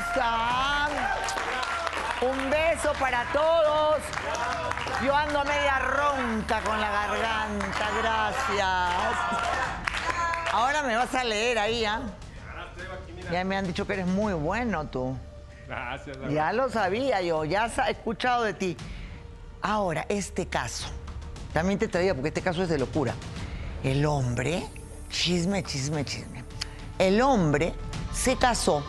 están? Un beso para todos. Yo ando media ronca con la garganta, gracias. Ahora me vas a leer ahí, ¿ah? Ya me han dicho que eres muy bueno tú. Gracias. Ya lo sabía yo, ya he escuchado de ti. Ahora, este caso, también te traía porque este caso es de locura. El hombre, chisme, chisme, chisme. El hombre se casó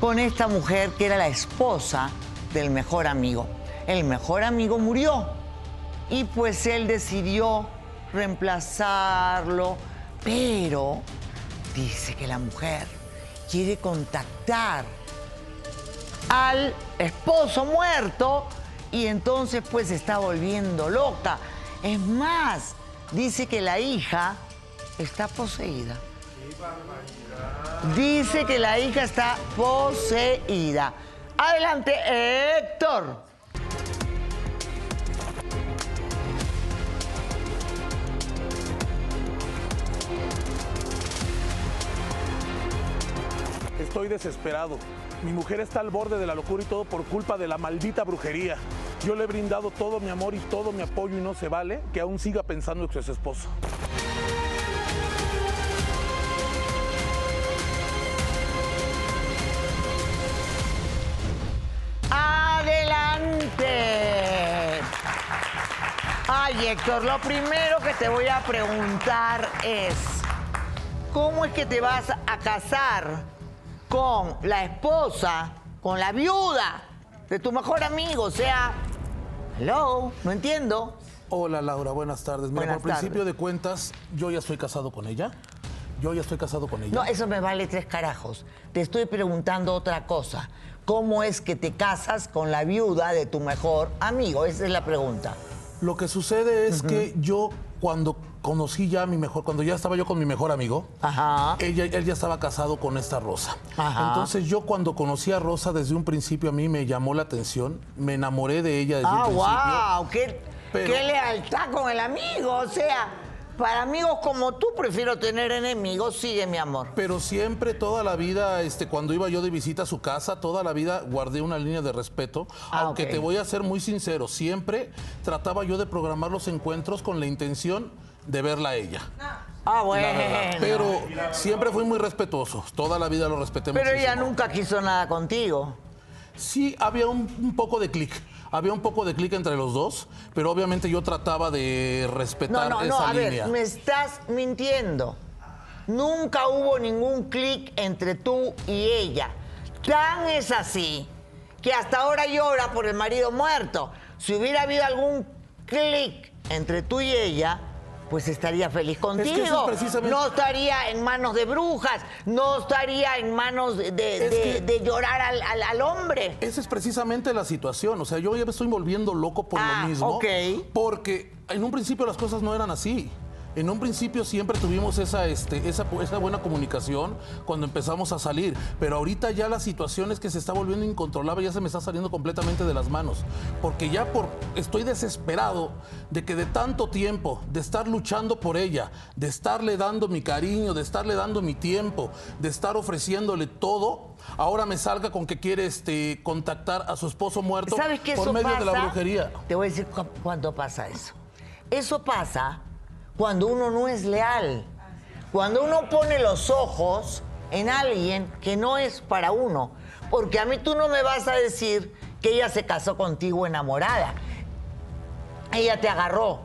con esta mujer que era la esposa del mejor amigo. El mejor amigo murió y pues él decidió reemplazarlo, pero dice que la mujer quiere contactar al esposo muerto y entonces pues está volviendo loca. Es más, dice que la hija está poseída. Dice que la hija está poseída. Adelante, Héctor. Estoy desesperado. Mi mujer está al borde de la locura y todo por culpa de la maldita brujería. Yo le he brindado todo mi amor y todo mi apoyo y no se vale que aún siga pensando que es esposo. Adelante. Ay, Héctor, lo primero que te voy a preguntar es, ¿cómo es que te vas a casar con la esposa, con la viuda de tu mejor amigo? O sea, hello, no entiendo. Hola Laura, buenas tardes. Mira, Buenas por principio de cuentas, yo ya estoy casado con ella. Yo ya estoy casado con ella. No, eso me vale tres carajos. Te estoy preguntando otra cosa. ¿Cómo es que te casas con la viuda de tu mejor amigo? Esa es la pregunta. Lo que sucede es que yo cuando conocí ya a mi mejor, cuando ya estaba yo con mi mejor amigo, Ajá. ella, él ya estaba casado con esta Rosa. Ajá. Entonces yo cuando conocí a Rosa desde un principio a mí me llamó la atención, me enamoré de ella desde Ah, un principio. wow, qué, Pero- qué lealtad con el amigo. O sea, para amigos como tú prefiero tener enemigos. Sigue, mi amor. Pero siempre, toda la vida, este, cuando iba yo de visita a su casa, toda la vida guardé una línea de respeto. Ah, aunque te voy a ser muy sincero, siempre trataba yo de programar los encuentros con la intención de verla a ella. Ah, bueno. Pero siempre fui muy respetuoso. Toda la vida lo respeté Pero ella nunca quiso nada contigo. Sí, había un, un poco de clic. Había un poco de clic entre los dos, pero obviamente yo trataba de No, respetar no, esa no, a línea. ver, me estás mintiendo. Nunca hubo ningún clic entre tú y ella. Tan es así que hasta ahora llora por el marido muerto. Si hubiera habido algún clic entre tú y ella, pues estaría feliz contigo. eso es precisamente- No estaría en manos de brujas, no estaría en manos de, de- Es de- que- de llorar al, al- al hombre. Esa es precisamente la situación. O sea, yo ya me estoy volviendo loco por Ah, lo mismo. ok. Porque en un principio las cosas no eran así. En un principio siempre tuvimos esa, este, esa, esa buena comunicación cuando empezamos a salir. Pero ahorita ya la situación es que se está volviendo incontrolable, ya se me está saliendo completamente de las manos. Porque ya por, estoy desesperado de que de tanto tiempo, de estar luchando por ella, de estarle dando mi cariño, de estarle dando mi tiempo, de estar ofreciéndole todo, ahora me salga con que quiere este, contactar a su esposo muerto ¿Sabes qué por medio pasa? de la brujería. Te voy a decir cu- cuándo pasa eso. Eso pasa cuando uno no es leal. Cuando uno pone los ojos en alguien que no es para uno. Porque a mí tú no me vas a decir que ella se casó contigo enamorada. Ella te agarró.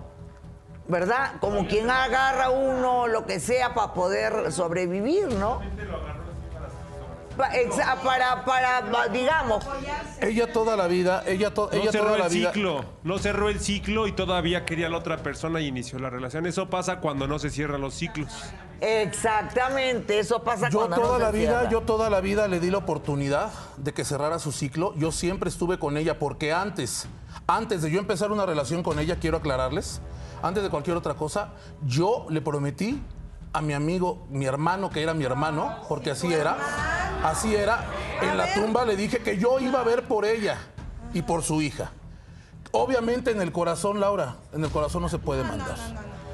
¿Verdad? Como quien agarra uno lo que sea para poder sobrevivir, ¿no? Para, para, digamos, Ella toda la vida, ella, to- No ella cerró toda la el vida. ciclo, no cerró el ciclo y todavía quería a la otra persona y inició la relación. Eso pasa cuando no se cierran los ciclos. Exactamente, eso pasa Yo cuando toda no se la vida, cierra. yo toda la vida le di la oportunidad de que cerrara su ciclo. Yo siempre estuve con ella porque antes, antes de yo empezar una relación con ella, quiero aclararles, antes de cualquier otra cosa, yo le prometí a mi amigo, mi hermano, que era mi hermano, porque así era, así era, en la tumba le dije que yo iba a ver por ella y por su hija. Obviamente en el corazón, Laura, en el corazón no se puede mandar.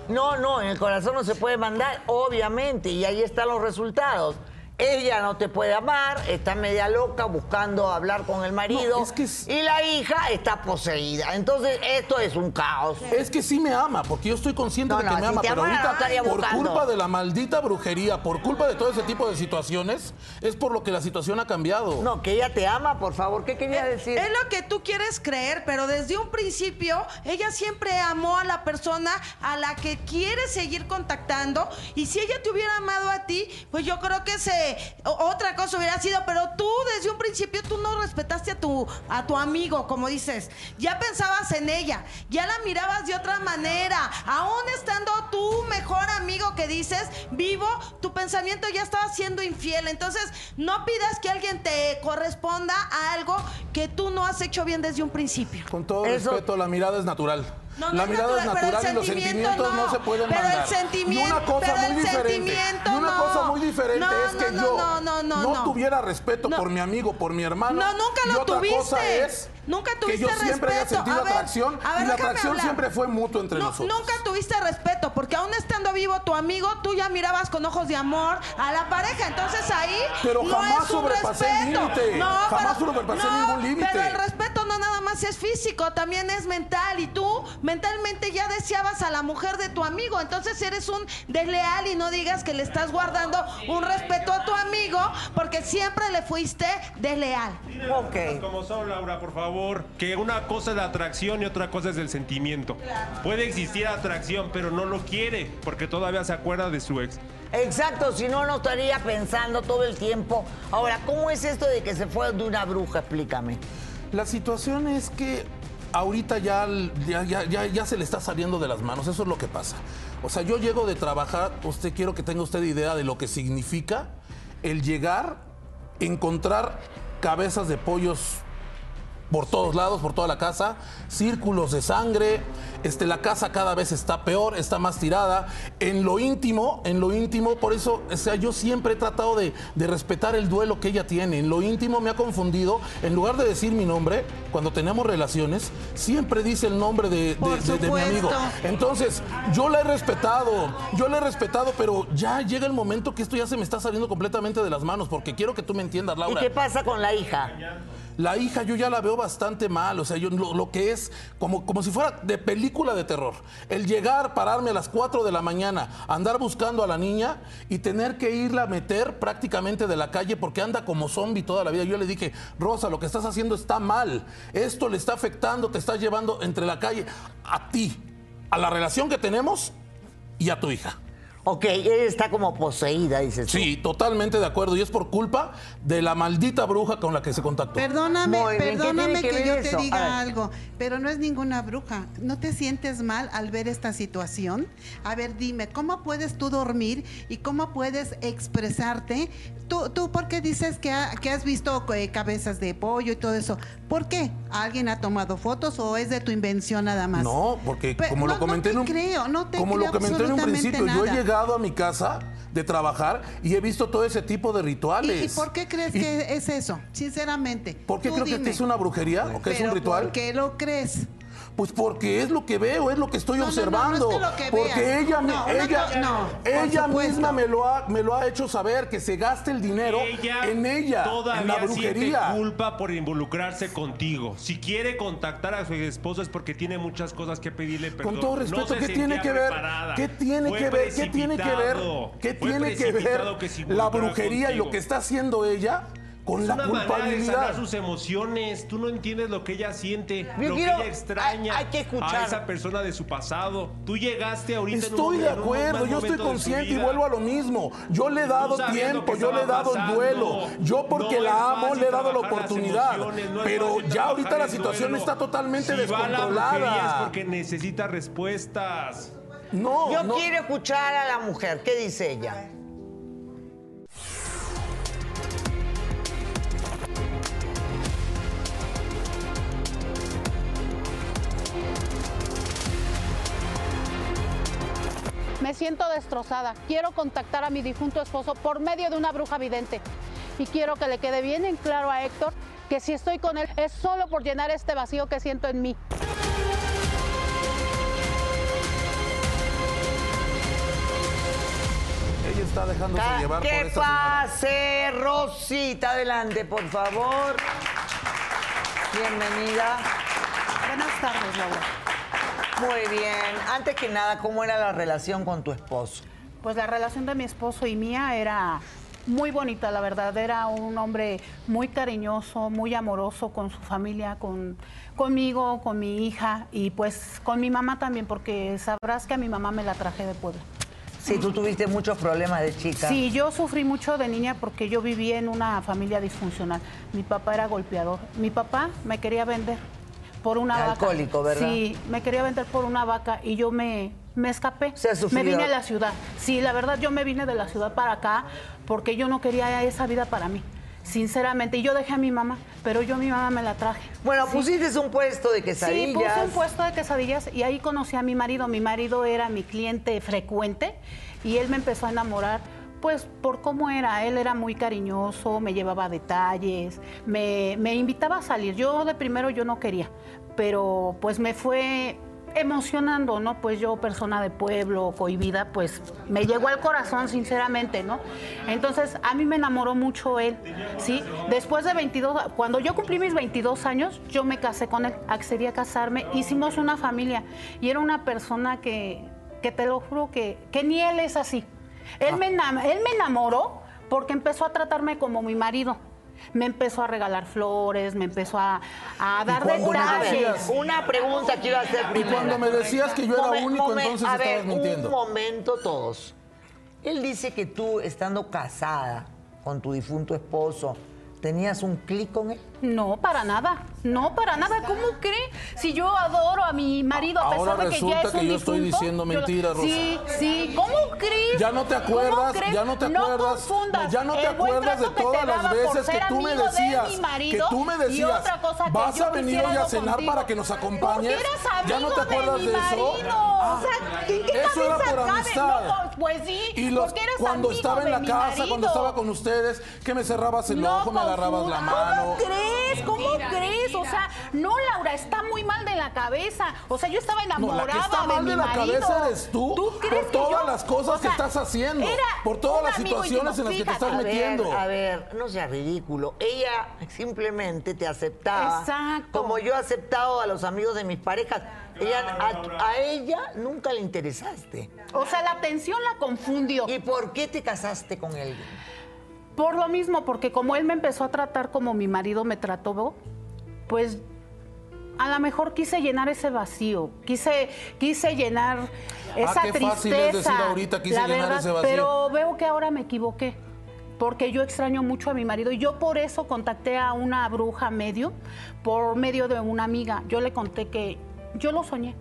No, no, en el corazón no se puede mandar, obviamente, y ahí están los resultados. Ella no te puede amar, está media loca buscando hablar con el marido No, es que es- y la hija está poseída. Entonces, esto es un caos. Es que sí me ama, porque yo estoy consciente No, de que no, me si ama, pero ahorita por buscando. culpa de la maldita brujería, por culpa de todo ese tipo de situaciones, es por lo que la situación ha cambiado. No, que ella te ama, por favor. ¿Qué quería decir? Es lo que tú quieres creer, pero desde un principio ella siempre amó a la persona a la que quiere seguir contactando y si ella te hubiera amado a ti, pues yo creo que se otra cosa hubiera sido, pero tú desde un principio tú no respetaste a tu a tu amigo, como dices. Ya pensabas en ella, ya la mirabas de otra manera, aún estando tu mejor amigo que dices vivo, tu pensamiento ya estaba siendo infiel. Entonces, no pidas que alguien te corresponda a algo que tú no has hecho bien desde un principio. Con todo Eso- respeto, la mirada es natural. No, no la es mirada es natural, el y los sentimiento sentimientos no. no. se pueden Pero el mandar. sentimiento- y una cosa pero el muy diferente. Y una no. cosa muy diferente No, es que no, yo no, no, no, no. tuviera respeto No. por mi amigo, por mi hermano. No, nunca y lo otra tuviste. cosa es Nunca que yo tuviste siempre haya respeto. sentido A ver, atracción a ver, y la atracción hablar. siempre fue mutua entre No, nosotros. Nunca tuviste respeto, porque aún estando vivo tu amigo, tú ya mirabas con ojos de amor a la pareja. Entonces ahí. Pero no jamás es un sobrepasé respeto. límite. No, Jamás pero- sobrepasé no, ningún límite. Pero el respeto no nada más es físico, también es mental. Y tú mentalmente ya deseabas a la mujer de tu amigo. Entonces eres un desleal y no digas que le estás guardando un respeto a tu amigo, porque siempre le fuiste desleal. Ok. Como son, Laura, por favor. Que una cosa es la atracción y otra cosa es el sentimiento. Puede existir atracción, pero no lo quiere porque todavía se acuerda de su ex. Exacto, si no, no estaría pensando todo el tiempo. Ahora, ¿cómo es esto de que se fue de una bruja? Explícame. La situación es que ahorita ya, ya, ya, ya- ya se le está saliendo de las manos, eso es lo que pasa. O sea, yo llego de trabajar, usted quiero que tenga usted idea de lo que significa el llegar, encontrar cabezas de pollos por todos lados, por toda la casa, círculos de sangre, este, la casa cada vez está peor, está más tirada. En lo íntimo, en lo íntimo, por eso, o sea, yo siempre he tratado de, de respetar el duelo que ella tiene. En lo íntimo me ha confundido, en lugar de decir mi nombre, cuando tenemos relaciones, siempre dice el nombre de, de- de- de mi amigo. Entonces, yo la he respetado, yo la he respetado, pero ya llega el momento que esto ya se me está saliendo completamente de las manos, porque quiero que tú me entiendas, ¿Y Laura. qué pasa con la hija? La hija yo ya la veo bastante mal, o sea, yo lo, que es como, como si fuera de película de terror. El llegar, pararme a las 4 de la mañana, andar buscando a la niña y tener que irla a meter prácticamente de la calle porque anda como zombie toda la vida. Yo le dije, Rosa, lo que estás haciendo está mal. Esto le está afectando, te estás llevando entre la calle a ti, a la relación que tenemos y a tu hija. Ok, ella está como poseída, dices tú. Sí, totalmente de acuerdo. Y es por culpa de la maldita bruja con la que se contactó. Perdóname, Muy bien, ¿qué perdóname que yo eso? te diga algo, pero no es ninguna bruja. ¿No te sientes mal al ver esta situación? A ver, dime, ¿cómo puedes tú dormir y cómo puedes expresarte? Tú, tú ¿por qué dices que, ha- que has visto eh, cabezas de pollo y todo eso? ¿Por qué? ¿Alguien ha tomado fotos o es de tu invención nada más? No, porque como no- lo comenté no en un creo, no te como creo lo comenté en un absolutamente principio, yo he nada. Llegado a mi casa de trabajar y he visto todo ese tipo de ¿Y, rituales. y por qué crees Y- que es eso? Sinceramente. ¿Por qué creo que dime. es una brujería o que es un Pero ritual? ¿Por qué lo crees? Pues porque es lo que veo, es lo que estoy No, no, no, observando. no es que lo que porque ella, ella, ella misma me lo, ha, me lo ha hecho saber, que se gaste el dinero Ella en ella, en la siente brujería. culpa por involucrarse contigo. Si quiere contactar a su esposo es porque tiene muchas cosas que pedirle perdón. Con todo respeto, ¿qué tiene que ver? preparada. ¿Qué tiene Fue que ver? ¿Qué tiene que ver? ¿Qué tiene que ver la brujería y lo que está haciendo ella con Es la una manera de sanar culpabilidad? sus emociones. Tú no entiendes lo que ella siente, Yo lo quiero- que ella extraña hay- hay que escuchar. a esa persona de su pasado. Tú llegaste ahorita en un Estoy de momen- en un acuerdo, yo estoy consciente y vuelvo a lo mismo. Yo le he dado tiempo, yo le he dado el duelo. Yo porque No la amo le he dado la oportunidad. no Pero ya ahorita la situación está totalmente si Va a la brujería es descontrolada. porque necesita respuestas. No, Yo no. quiero escuchar a la mujer. ¿Qué dice ella? Me siento destrozada. Quiero contactar a mi difunto esposo por medio de una bruja vidente. Y quiero que le quede bien en claro a Héctor que si estoy con él es solo por llenar este vacío que siento en mí. Ella es está dejándose Ca- llevar por ¿Qué señora. pase, Rosita? Adelante, por favor. Bienvenida. Buenas tardes, Laura. Muy bien. Antes que nada, ¿cómo era la relación con tu esposo? Pues la relación de mi esposo y mía era muy bonita, la verdad. Era un hombre muy cariñoso, muy amoroso con su familia, con, conmigo, con mi hija y pues con mi mamá también, porque sabrás que a mi mamá me la traje de Puebla. Sí, tú tuviste muchos problemas de chica. Sí, yo sufrí mucho de niña porque yo vivía en una familia disfuncional. Mi papá era golpeador. Mi papá me quería vender por una vaca. Alcohólico, ¿verdad? Sí, me quería vender por una vaca y yo me, me escapé. Se. Me vine a la ciudad. Sí, la verdad yo me vine de la ciudad para acá porque yo no quería esa vida para mí. Sinceramente, y yo dejé a mi mamá, pero yo a mi mamá me la traje. Bueno, Sí. pusiste un puesto de quesadillas. Sí, puse un puesto de quesadillas y ahí conocí a mi marido. Mi marido era mi cliente frecuente y él me empezó a enamorar. Pues por cómo era, él era muy cariñoso, me llevaba detalles, me, me invitaba a salir. Yo de primero yo no quería, pero pues me fue emocionando, ¿no? Pues yo, persona de pueblo, cohibida, pues me llegó al corazón, sinceramente, ¿no? Entonces, a mí me enamoró mucho él, ¿sí? Después de 22, cuando yo cumplí mis 22 años, yo me casé con él, accedí a casarme, hicimos una familia y era una persona que, que te lo juro que, que ni él es así. Él, me enam- él me enamoró porque empezó a tratarme como mi marido. Me empezó a regalar flores, me empezó a, a dar A ver, detalles. una pregunta quiero hacer Y primero. cuando me decías que yo era Momen- único, momen- entonces a ver, estabas mintiendo. Un momento todos. Él dice que tú, estando casada con tu difunto esposo, tenías un clic con él. No, para nada. No, para nada. ¿Cómo cree? Si yo adoro a mi marido a pesar Ahora de que ya resulta es un que yo estoy difunto, diciendo mentiras, Rosa. Sí, sí. ¿Cómo crees? Ya no te ¿Cómo acuerdas, ya no te No acuerdas, confundas ya no te acuerdas de todas las veces que tú me decías, que tú me y decías, otra cosa que vas yo a venir hoy a cenar contigo. para que nos acompañes. ¿Ya no te acuerdas de, de eso? Ah, o sea, ¿en qué eso era por amistad. No, pues, sí, Y los, cuando amigo estaba en la casa, cuando estaba con ustedes, que me cerrabas el ojo, me agarrabas la mano. ¿Cómo crees? ¿Cómo crees? O sea, no, Laura, está muy mal de la cabeza. O sea, yo estaba No, enamorada la que está mal mi de la marido. cabeza eres tú, crees por que todas yo- las cosas o sea, que estás haciendo, por todas las situaciones en las que te estás A ver, metiendo. a ver, no sea ridículo. Ella simplemente te aceptaba. Exacto. Como yo he aceptado a los amigos de mis parejas. Ella, a, a ella nunca le interesaste. O sea, la atención la confundió. ¿Y por qué te casaste con él? Por lo mismo, porque como él me empezó a tratar como mi marido me trató, pues a lo mejor quise llenar ese vacío, quise, quise llenar esa Ah, qué tristeza. fácil es decir ahorita, quise la llenar verdad, ese vacío. Pero veo que ahora me equivoqué. Porque yo extraño mucho a mi marido y yo por eso contacté a una bruja medio, por medio de una amiga. Yo le conté que yo lo soñé.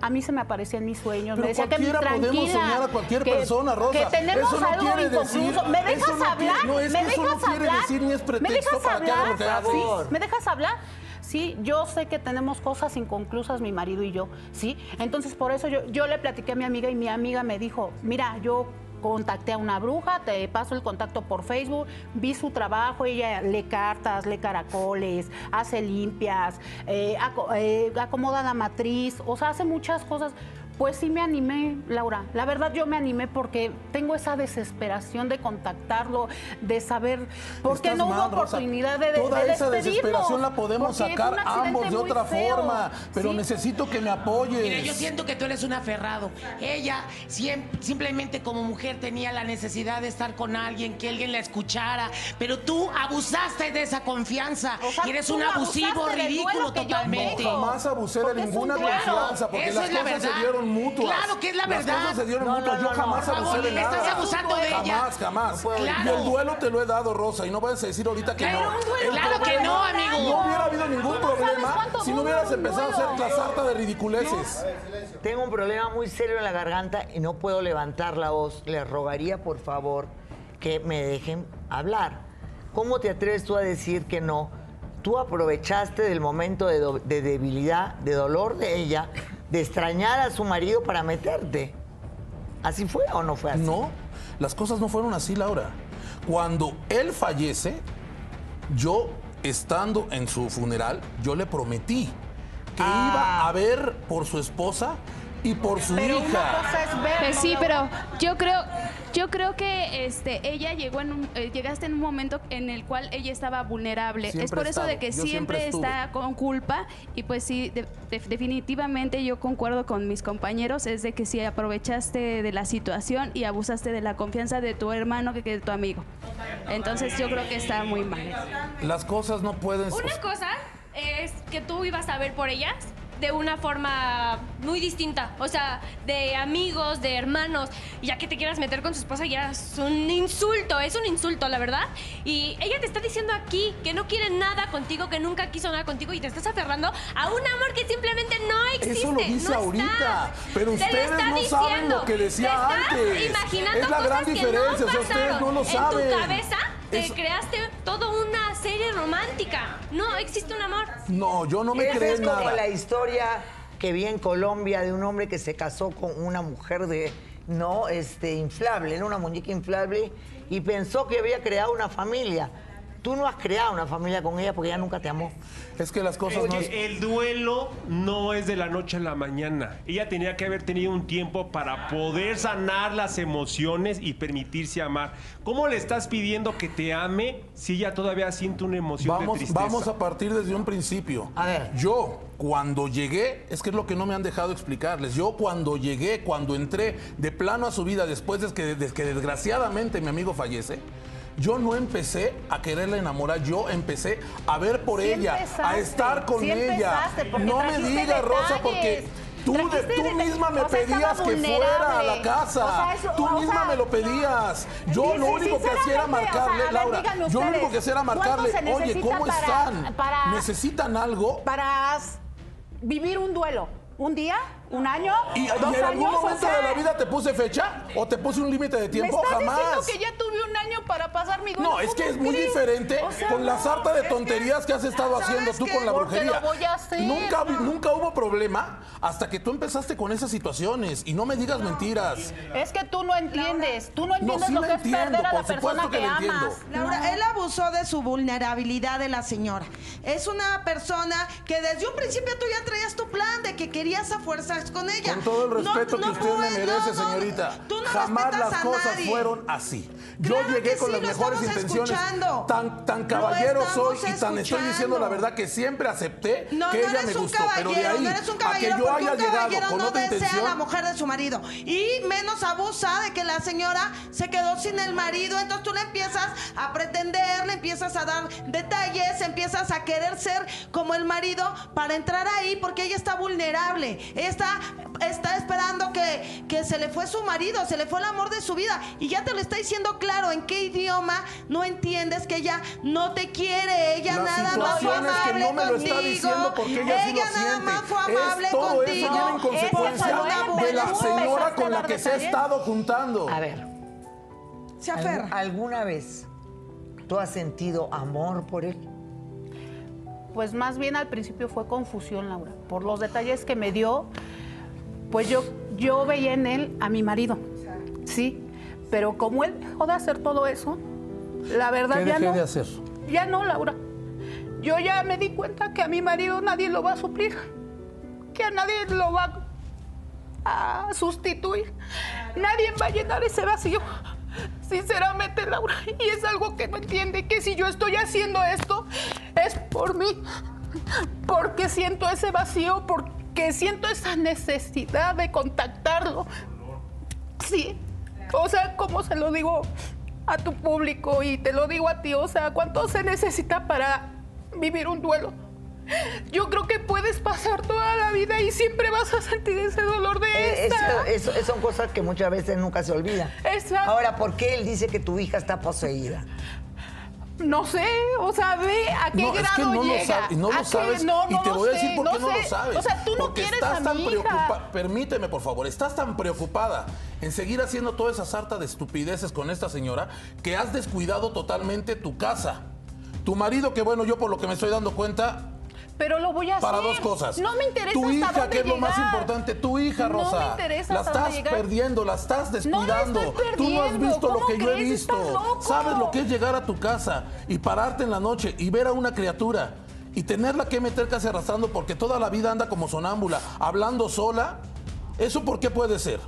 A mí se me aparecía en mis sueños, Pero me decía que cualquiera tranquila, podemos soñar a cualquier que- persona, Rosa. Que tenemos Eso no algo quiere inconcluso. decir- ¿Me eso dejas quiere- hablar? no, es ¿Me que eso dejas no quiere hablar? decir ni es ¿Me pretexto dejas para que hablar? lo que haces. Sí, ¿Me dejas hablar? Sí, yo sé que tenemos cosas inconclusas, mi marido y yo, ¿sí? Entonces, por eso yo, yo le platiqué a mi amiga y mi amiga me dijo, mira, yo contacté a una bruja, te paso el contacto por Facebook, vi su trabajo, ella lee cartas, lee caracoles, hace limpias, eh, eh, acomoda la matriz, o sea, hace muchas cosas. Pues sí me animé, Laura. La verdad yo me animé porque tengo esa desesperación de contactarlo, de saber por qué Estás no mal, hubo Rosa. oportunidad de, de, Toda de esa desesperación la podemos sacar ambos de otra feo. forma, pero Sí. necesito que me apoyes. Mira, yo siento que tú eres un aferrado. Ella siem- simplemente como mujer tenía la necesidad de estar con alguien, que alguien la escuchara, pero tú abusaste de esa confianza O sea, y eres un abusivo ridículo totalmente. tengo. Jamás abusé de Porque ninguna confianza, porque Eso las es la cosas se verdad. Dieron mutuas. Claro que es la Las verdad. cosas se dieron No, mutuas. no, Yo jamás no. abusé de nada. estás abusando de ella. Jamás, jamás. Claro. Y el duelo te lo he dado, Rosa, y no vayas a decir ahorita que no. un duelo. El Claro que no, amigo. No hubiera habido ningún problema si no hubieras empezado a hacer la sarta de ridiculeces. Tengo un problema muy serio en la garganta y no puedo levantar la voz. Les rogaría, por favor, que me dejen hablar. ¿Cómo te atreves tú a decir que no? Tú aprovechaste del momento de, de debilidad, de dolor de ella, de extrañar a su marido para meterte. ¿Así fue o no fue así? No, las cosas no fueron así, Laura. Cuando él fallece, yo, estando en su funeral, yo le prometí que Ah. iba a ver por su esposa y por su Pero hija. Pues ¿no, sí, pero yo creo, yo creo que este, ella llegó en un, eh, llegaste en un momento en el cual ella estaba vulnerable. Siempre es por eso de que yo siempre siempre está con culpa y pues sí, de- de- definitivamente yo concuerdo con mis compañeros, es de que sí aprovechaste de la situación y abusaste de la confianza de tu hermano que que de tu amigo. Entonces yo creo que está muy mal. Las cosas no pueden Una cosa es que tú ibas a ver por ellas de una forma muy distinta, o sea, de amigos, de hermanos, y ya que te quieras meter con su esposa ya es un insulto, es un insulto, la verdad. Y ella te está diciendo aquí que no quiere nada contigo, que nunca quiso nada contigo y te estás aferrando a un amor que simplemente no existe. Eso lo dice no está. ahorita, pero Te ustedes está no saben diciendo. lo que decía Te estás antes. imaginando Es la gran cosas que diferencia, no o sea, ustedes pasaron. no lo saben. En tu cabeza te Es- creaste una serie romántica. No existe un amor. No, yo no me Esa creo es como nada. la historia que vi en Colombia de un hombre que se casó con una mujer de no este inflable, ¿no? una muñeca inflable y pensó que había creado una familia. Tú no has creado una familia con ella porque ella nunca te amó. Es que las cosas Es no... que el duelo no es de la noche a la mañana. Ella tenía que haber tenido un tiempo para poder sanar las emociones y permitirse amar. ¿Cómo le estás pidiendo que te ame si ella todavía siente una emoción de Vamos, tristeza? vamos a partir desde un principio. A ver. Yo, cuando llegué, es que es lo que no me han dejado explicarles. Yo, cuando llegué, cuando entré de plano a su vida, después de que, de que desgraciadamente mi amigo fallece, yo no empecé a quererla enamorar, yo empecé a ver por Sí ella, a estar con sí ella. No me digas, Rosa, porque tú, de- tú misma me O sea, estaba pedías que fuera a la casa. O sea, eso- tú misma sea, me lo pedías. Yo lo único que hacía era marcarle, ver, Laura. Yo lo único que hacía era ¿cuánto marcarle, oye, ¿cómo para- están? para- ¿Necesitan algo? Para vivir un duelo. ¿Un día? ¿Un año? ¿Y, y ¿Dos en algún años? O momento sea, de la vida te puse fecha? ¿O te puse un límite de ¿Me tiempo? estás Jamás. diciendo que ya tuve un año para pasar mi? No, es que ¿Cómo es muy diferente O sea, con la no, sarta de es que- tonterías que has estado ¿sabes haciendo tú qué? con la brujería. lo voy a hacer, nunca, no. nunca hubo problema hasta que tú empezaste con esas situaciones. Y no me digas mentiras. Es que tú no entiendes. Tú no entiendes sí lo que es entiendo, perder a la por supuesto persona que que, lo entiendo. amas. Laura, él abusó de su vulnerabilidad de la señora. Es una persona que desde un principio tú ya traías tu plan de que querías a fuerzas con ella. Con todo el No- respeto no que usted me puedes- merece, no, no, señorita. tú no Jamás las cosas fueron así. Yo Claro llegué con sí, las mejores intenciones. escuchando. Tan, tan caballero soy y tan estoy diciendo la verdad que siempre acepté No, que no ella me gustó. Pero de ahí no eres un a que caballero yo porque haya un llegado caballero con no otra desea a intención. la mujer de su marido. Y menos abusa de que la señora se quedó sin el marido. Entonces tú le empiezas a pretender, le empiezas a dar detalles, empiezas a querer ser como el marido para entrar ahí porque ella está vulnerable. Ella está, está esperando que, que se le fue su marido, se le fue el amor de su vida. Y ya te lo está diciendo claro en qué idioma no entiendes que ella no te quiere. Ella La nada más fue es que amable no me lo está contigo. diciendo porque ella sí lo nada siente. más fue Es amable todo eso contigo. en consecuencia de la señora a con la que se ha estado juntando. A ver, Se ¿algu- aferra. ¿alguna vez tú has sentido amor por él? Pues más bien al principio fue confusión, Laura. Por los detalles que me dio, pues yo, yo veía en él a mi marido. Sí, pero como él dejó de hacer todo eso, la verdad ¿Qué ya dejé no. de hacer? Ya no, Laura. Yo ya me di cuenta que a mi marido nadie lo va a suplir, que a nadie lo va a sustituir. Nadie va a llenar ese vacío. Sinceramente, Laura, y es algo que no entiende, que si yo estoy haciendo esto es por mí, porque siento ese vacío, porque siento esa necesidad de contactarlo. Sí, o sea, como se lo digo a tu público y te lo digo a ti, o sea, ¿cuánto se necesita para vivir un duelo? Yo creo que puedes pasar toda la vida y siempre vas a sentir ese dolor de Eh, esta. eso, eso- son cosas que muchas veces nunca se olvidan. Exacto. Ahora, ¿por qué él dice que tu hija está poseída? No sé, o sea, ve a qué No, es grado que no lo llega. sabes, y no ¿A lo sabes, No, y te lo voy a decir sé, por qué no, sé. lo sabes. O sea, tú no Porque quieres estás a tan preocupada, permíteme por favor, estás tan preocupada en seguir haciendo toda esa sarta de estupideces con esta señora que has descuidado totalmente tu casa. Tu marido, que bueno, yo por lo que me estoy dando cuenta, Pero lo voy a para hacer. dos cosas. No me interesa Tu hasta hija, dónde que es lo más importante, tu hija, No me Rosa. interesa la estás llegar. perdiendo, la estás No descuidando. estoy Tú no has visto lo ¿Cómo que yo he visto. Estás loco. Sabes lo que es llegar a tu casa y pararte en la noche y ver a una criatura y tenerla que meter casi arrastrando porque toda la vida anda como sonámbula, hablando sola. ¿Eso por qué puede ser?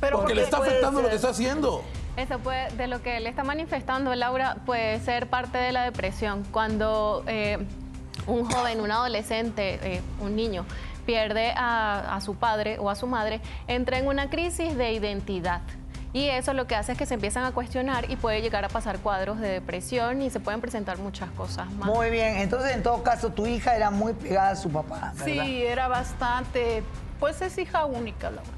Pero Porque le porque está afectando lo que está haciendo. Eso puede, de lo que le está manifestando Laura puede ser parte de la depresión. Cuando eh, un joven, un adolescente, eh, un niño pierde a, a su padre o a su madre, entra en una crisis de identidad. Y eso lo que hace es que se empiezan a cuestionar y puede llegar a pasar cuadros de depresión y se pueden presentar muchas cosas más. Muy bien, entonces en todo caso tu hija era muy pegada a su papá, ¿verdad? Sí, era bastante, pues es hija única, Laura.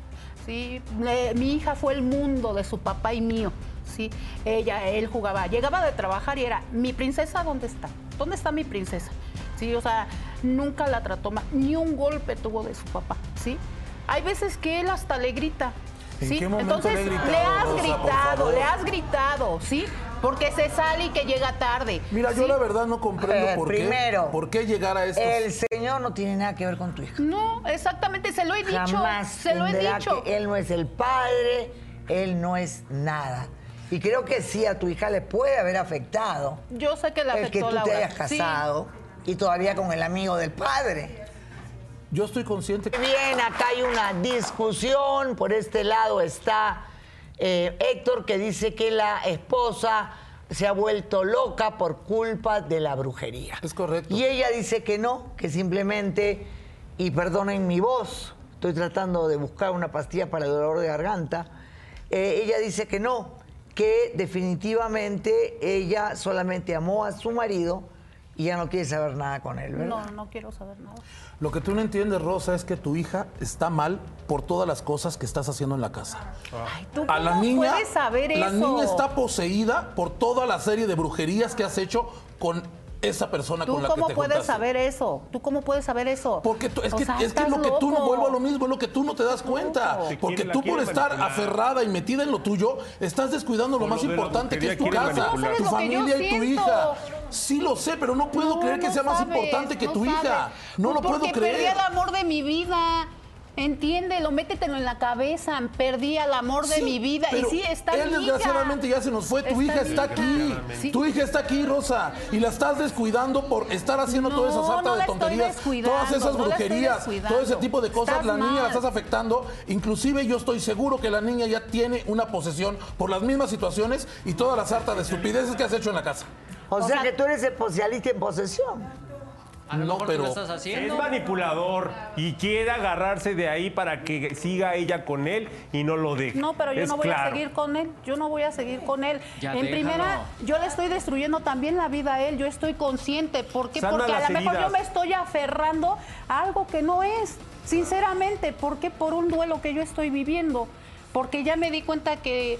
Sí, Le- mi hija fue el mundo de su papá y mío. Sí, ella, él jugaba, llegaba de trabajar y era, mi princesa, ¿dónde está? ¿Dónde está mi princesa? Sí, o sea, nunca la trató mal, ni un golpe tuvo de su papá, ¿sí? Hay veces que él hasta le grita. ¿En ¿sí? qué momento Entonces le he gritado, le has Rosa, gritado, le has gritado, ¿sí? Porque se sale y que llega tarde. Mira, yo la verdad no comprendo Eh, por primero, qué. ¿Por qué llegar a esto? El señor no tiene nada que ver con tu hija. No, exactamente, se lo he dicho. Jamás se lo he dicho. que él no es el padre, él no es nada. Y creo que sí, a tu hija le puede haber afectado Yo sé que le el afectó que tú te hayas Sí. casado y todavía con el amigo del padre. Yo estoy consciente que... Bien, acá hay una discusión. Por este lado está eh, Héctor que dice que la esposa se ha vuelto loca por culpa de la brujería. Es correcto. Y ella dice que no, que simplemente, y perdonen mi voz, estoy tratando de buscar una pastilla para el dolor de garganta, eh, ella dice que no, que definitivamente ella solamente amó a su marido y ya no quiere saber nada con él, ¿verdad? No, no quiero saber nada. Lo que tú no entiendes, Rosa, es que tu hija está mal por todas las cosas que estás haciendo en la casa. Ay, ¿tú A la niña, puedes saber la eso? niña está poseída por toda la serie de brujerías que has hecho con esa persona ¿Tú con la cómo que te puedes juntaste. saber eso? ¿Tú cómo puedes saber eso? Porque tú- es O que, sea, es que lo que tú no vuelvo a lo mismo, es lo que tú no te das cuenta. Te Porque quiere- tú por estar manipular. aferrada y metida en lo tuyo, estás descuidando lo más de importante que es tu casa, manipular. tu familia y tu hija. Sí lo sé, pero no puedo No, creer que no sea más sabes, importante que no tu hija. No Pues lo puedo porque perdí creer. el amor de mi vida. Entiéndelo, métetelo en la cabeza. Perdí el amor de mi vida. Y sí, está Él mi hija. desgraciadamente ya se nos fue. Tu Está hija está hija. aquí. Sí. Tu hija está aquí, Rosa. Y la estás descuidando por estar haciendo No, toda esa sarta no de la tonterías. Todas esas no la brujerías, todo ese tipo de cosas. Estás la niña la mal. estás afectando. Inclusive yo estoy seguro que la niña ya tiene una posesión por las mismas situaciones y toda la sarta de estupideces que has hecho en la casa. O, sea, que tú eres especialista en posesión. A lo No, mejor pero- tú lo estás Es haciendo. manipulador y quiere agarrarse de ahí para que siga ella con él y no lo deje. No, pero yo Es no voy a seguir con él. Yo no voy a seguir con él. Ya en déjalo. primera, yo le estoy destruyendo también la vida a él. Yo estoy consciente. ¿Por qué? Sana Porque a lo mejor yo me estoy aferrando a algo que no es. Sinceramente, ¿por qué? Por un duelo que yo estoy viviendo. Porque ya me di cuenta que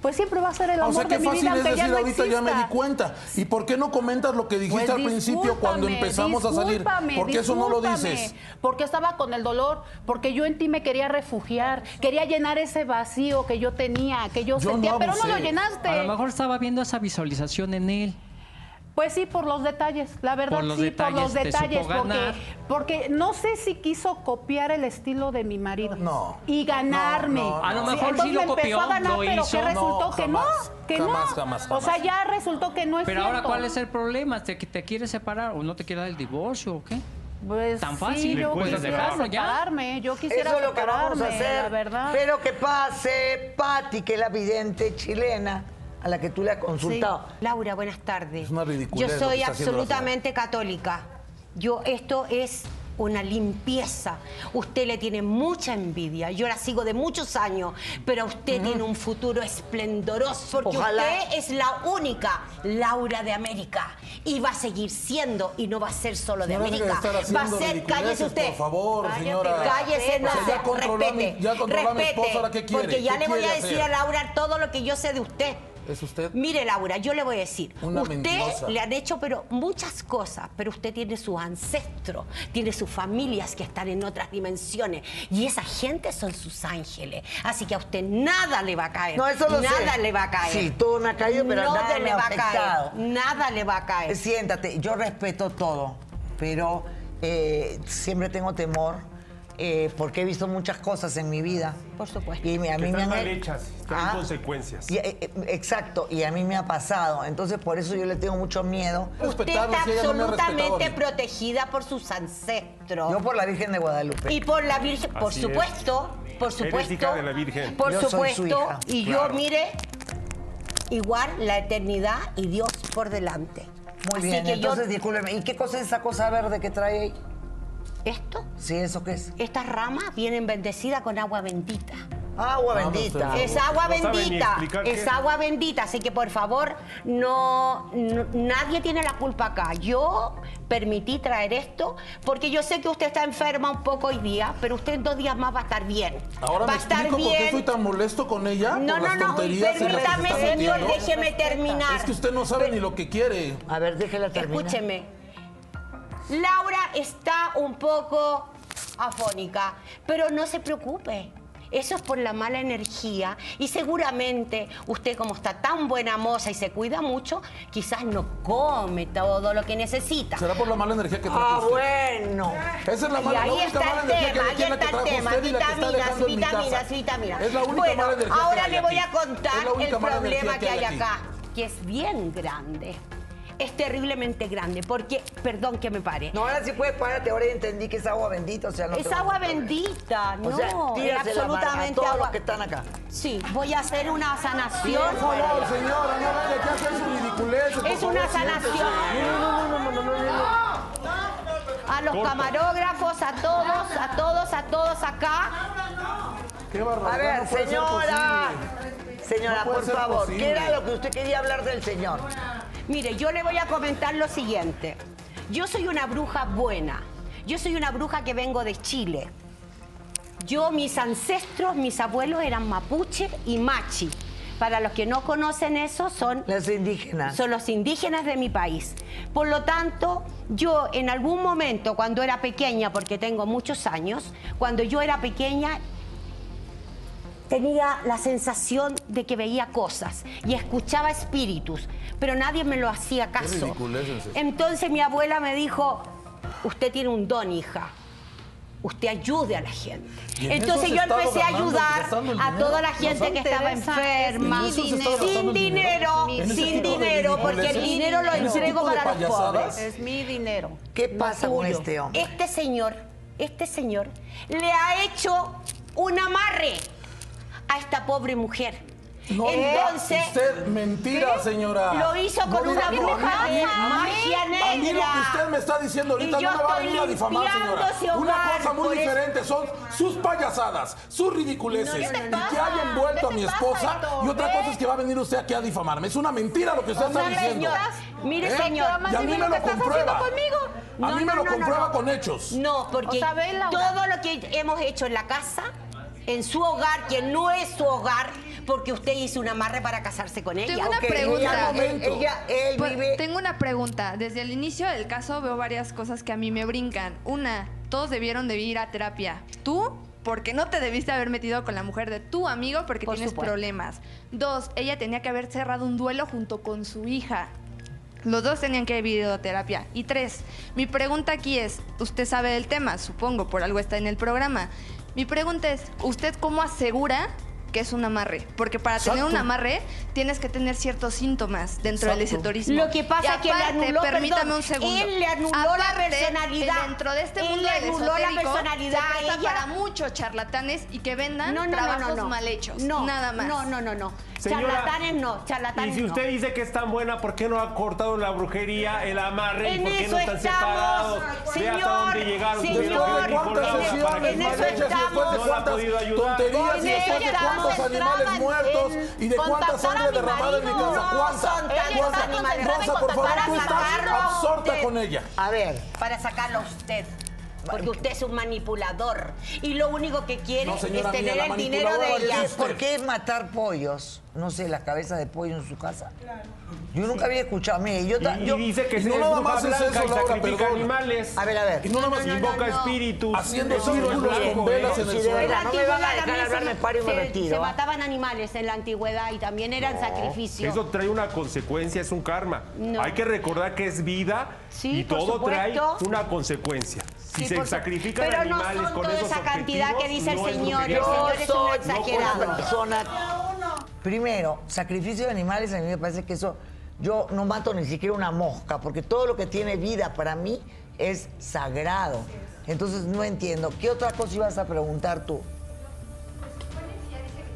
pues siempre va a ser el O amor sea, de qué mi fácil vida es aunque decir ya no ahorita ya me di cuenta. ¿Y por qué no comentas lo que dijiste Pues al principio cuando empezamos a salir? ¿Por qué eso no lo dices? Porque estaba con el dolor, porque yo en ti me quería refugiar, quería llenar ese vacío que yo tenía, que yo, Yo sentía, no pero no lo llenaste. A lo mejor estaba viendo esa visualización en él. Pues sí, por los detalles, la verdad Por los sí, detalles, por los detalles, porque, no sé si quiso copiar el estilo de mi marido No. y ganarme. No, no, A lo mejor entonces sí lo me empezó copió, a ganar, lo pero hizo. que resultó No, que jamás, no, que jamás, no. jamás, O sea, ya resultó que no es Pero ahora. ¿cuál es el problema? ¿Te, te quieres separar o no te quiere dar el divorcio o qué? Pues Tan sí, fácil, yo puedes quisiera dejarlo ya. yo quisiera Eso es lo que vamos a hacer. la verdad. Pero que pase Patti, que es la vidente chilena a la que tú le has consultado. Laura, buenas tardes. Es una ridiculez Yo soy absolutamente católica. Yo, esto es una limpieza. Usted le tiene mucha envidia. Yo la sigo de muchos años, pero usted tiene un futuro esplendoroso porque Ojalá. usted es la única Laura de América y va a seguir siendo y no va a ser solo de América. Va a ser, cállese usted. por favor, Cállate, señora. Cállese, no O sea, sé, ya controló a mi- respete. ya mi respete, esposa, ¿ahora qué quiere? Porque ya ¿Qué le voy a decir hacer? a Laura todo lo que yo sé de usted. ¿Es usted? Mire, Laura, yo le voy a decir, Una usted mentirosa. le han hecho pero muchas cosas, pero usted tiene sus ancestros, tiene sus familias que están en otras dimensiones y esa gente son sus ángeles. Así que a usted nada le va a caer. No, eso lo sé. Nada le va a caer. Sí, todo me ha caído, pero nada nada le va a caer. Nada le va a caer. Siéntate, yo respeto todo, pero eh, siempre tengo temor eh, porque he visto muchas cosas en mi vida. Por supuesto. Y me- a Que mí me están han mal hechas, traen Ah. consecuencias. Y, eh, eh, exacto, y a mí me ha pasado. Entonces, por eso yo le tengo mucho miedo. Usted está absolutamente protegida por sus ancestros. Yo por la Virgen de Guadalupe. Y por la Virgen, por Así es. supuesto, por Eres supuesto. hija de la Virgen. Por Yo soy su supuesto. hija. Y Claro. yo, mire, igual la eternidad y Dios por delante. Muy Así bien, que yo- entonces discúlpeme. ¿Y qué cosa es esa cosa verde que trae ahí? ¿Esto? Sí, ¿eso qué es? Estas ramas vienen bendecidas con agua bendita. Agua Ah, bendita. Es agua No bendita, qué es agua bendita, así que por favor, no, no- nadie tiene la culpa acá. Yo permití traer esto porque yo sé que usted está enferma un poco hoy día, pero usted en dos días más va a estar bien. Ahora va me a estar explico por qué bien. estoy tan molesto con ella. No, por no, las no, permítame, señor, déjeme terminar. Es que usted no sabe ni lo que quiere. A ver, déjela terminar. Escúcheme. Laura está un poco afónica, pero no se preocupe. Eso es por la mala energía y seguramente usted como está tan buena moza y se cuida mucho, quizás no come todo lo que necesita. Será por la mala energía que trae Ah, usted. bueno. Esa es la Y mala, la ahí única está mala el energía que tema, ahí tiene que está el tema, y la que vitaminas, vitaminas, vitaminas. Es la única bueno, mala energía que ahora hay le voy a contar la el problema que hay aquí. acá, que es bien grande. Es terriblemente grande, porque, perdón que me pare. No, ahora sí puede párate, ahora ya entendí que es agua bendita, o sea, no es agua bendita, no, O sea, es tírasela absolutamente a todos agua. los que están acá. Sí, voy a hacer una sanación. Por favor, señora, no vaya que hacer su ridiculez. Es una sanación. No, no, no, no, no, no, no, no. A los Corta. camarógrafos, a todos, a todos, a todos acá. Qué barbaridad, A ver, señora. Señora, por favor, posible. ¿qué era lo que usted quería hablar del señor? Mire, yo le voy a comentar lo siguiente. Yo soy una bruja buena. Yo soy una bruja que vengo de Chile. Yo, mis ancestros, mis abuelos eran mapuche y machi. Para los que no conocen eso, son Las indígenas. son los indígenas de mi país. Por lo tanto, yo en algún momento, cuando era pequeña, porque tengo muchos años, cuando yo era pequeña, tenía la sensación de que veía cosas y escuchaba espíritus, pero nadie me lo hacía caso. Entonces mi abuela me dijo, usted tiene un don, hija. Usted ayude a la gente. En Entonces yo empecé a ayudar a toda la gente que estaba enferma, sin dinero, sin dinero, porque el dinero lo entrego para los pobres. Es mi dinero. ¿Qué no pasa con este hombre? Este señor, este señor le ha hecho un amarre a esta pobre mujer. No, Entonces, usted mentira, ¿qué? señora. Lo hizo con No, una bruja a mí- de a mí- magia A mí lo negra. que usted me está diciendo ahorita no me va a venir a difamar, señora. Una cosa muy diferente son sus payasadas, sus ridiculeces. No, ¿qué te y que pasa? haya envuelto a ¿Qué mi esposa. Héctor? Y otra ¿Ves? cosa es que va a venir usted aquí a difamarme. Es una mentira lo que usted está No, diciendo. señor. Mire, ¿Eh? señor. Y a mí me lo comprueba. A No, mí me no, lo comprueba no. con hechos. No, porque O sea, todo lo que hemos hecho en la casa, en su hogar, que no es su hogar, porque usted hizo un amarre para casarse con ella. Tengo una pregunta. ella- momento. Ella, él Pues, vive... Tengo una pregunta. Desde el inicio del caso veo varias cosas que a mí me brincan. Una, todos debieron de ir a terapia. Tú, porque no te debiste haber metido con la mujer de tu amigo porque Por tienes supuesto. problemas. Dos, ella tenía que haber cerrado un duelo junto con su hija. Los dos tenían que haber ido a terapia. Y tres, mi pregunta aquí es, usted sabe del tema, supongo, por algo está en el programa. Mi pregunta es, ¿usted cómo asegura que es un amarre? Porque para tener un amarre tienes que tener ciertos síntomas dentro del Exacto. esoterismo. Lo que pasa es que le anuló, permítame perdón, un segundo. él le anuló la personalidad. Dentro de este Él mundo le del anuló la personalidad se a presta ella. para muchos charlatanes y que vendan No, no, no, trabajos no, no. mal hechos. No, Nada más. No, no, no, no. Señora, charlatanes no, charlatanes Y si no. usted dice que es tan buena, ¿por qué no ha cortado la brujería, el amarre? ¿Y por qué eso no están estamos, separados? Ve hasta señor, dónde llegaron. señor, tuvieron que venir por ¿Cuántas la- en- eso estamos. No la ha cuántas podido ayudar. tonterías cuántos animales muertos y de cuánta sangre derramada en mi casa? ¿Cuánta? ¿Cuánta? animales. Rosa, por favor, tú estás absorta con ella. A ver, Para sacarlo a usted. Porque usted es un manipulador. Y lo único que quiere No, es tener mía, el dinero de ella. ¿por qué matar pollos? No sé, la cabeza de pollo en su casa. Yo nunca había escuchado. Mire, yo, Y, dice que no es nada más es eso, y Laura, sacrifica perdón. animales. A ver, a ver. Y no nada más no, Invoca no. espíritus. Haciendo círculos blanco, con velas en el suelo. no me van a antigüedad dejar hablar, se- me paro y me se- retiro. Se mataban animales en la antigüedad y también eran sacrificios. Eso trae una consecuencia, es un karma. No. Hay que recordar que es vida Sí, y todo trae una consecuencia. Si Sí, se sacrifican pero no animales son con toda esos esa cantidad que dice el no es señor. El señor es un exagerado. una persona. Primero, sacrificio de animales a mí me parece que eso. Yo no mato ni siquiera una mosca, porque todo lo que tiene vida para mí es sagrado. Entonces no entiendo. ¿Qué otra cosa ibas a preguntar tú?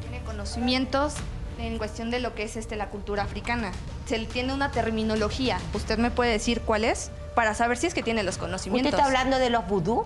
tiene conocimientos en cuestión de lo que es este la cultura africana. Se le tiene una terminología. ¿Usted me puede decir cuál es? Para saber si es que tiene los ¿Usted conocimientos. está hablando de los vudú?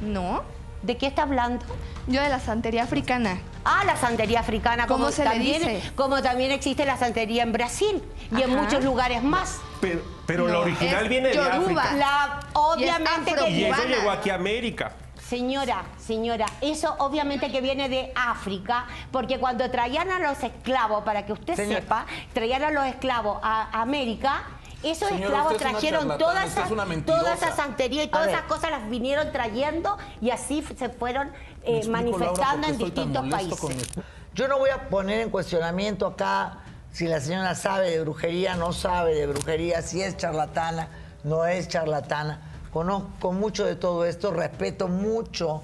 No. ¿De qué está hablando? Yo de la santería africana. Ah, la santería africana. ¿Cómo como se le también, dice? Como también existe la santería en Brasil y en muchos lugares más. Pero, pero la original es viene de. África. La, obviamente que Y eso viene- llegó aquí a América. Señora, señora, eso obviamente que viene de África, porque cuando traían a los esclavos, para que usted Señor- sepa, traían a los esclavos a América, esos Señora, esclavos trajeron charlatana, toda usted esa, es toda esa santería y todas esas cosas las vinieron trayendo y así se fueron eh, explico, manifestando en distintos países. Yo no voy a poner en cuestionamiento acá si la señora sabe de brujería, no sabe de brujería, si es charlatana, no es charlatana. Conozco mucho de todo esto, respeto mucho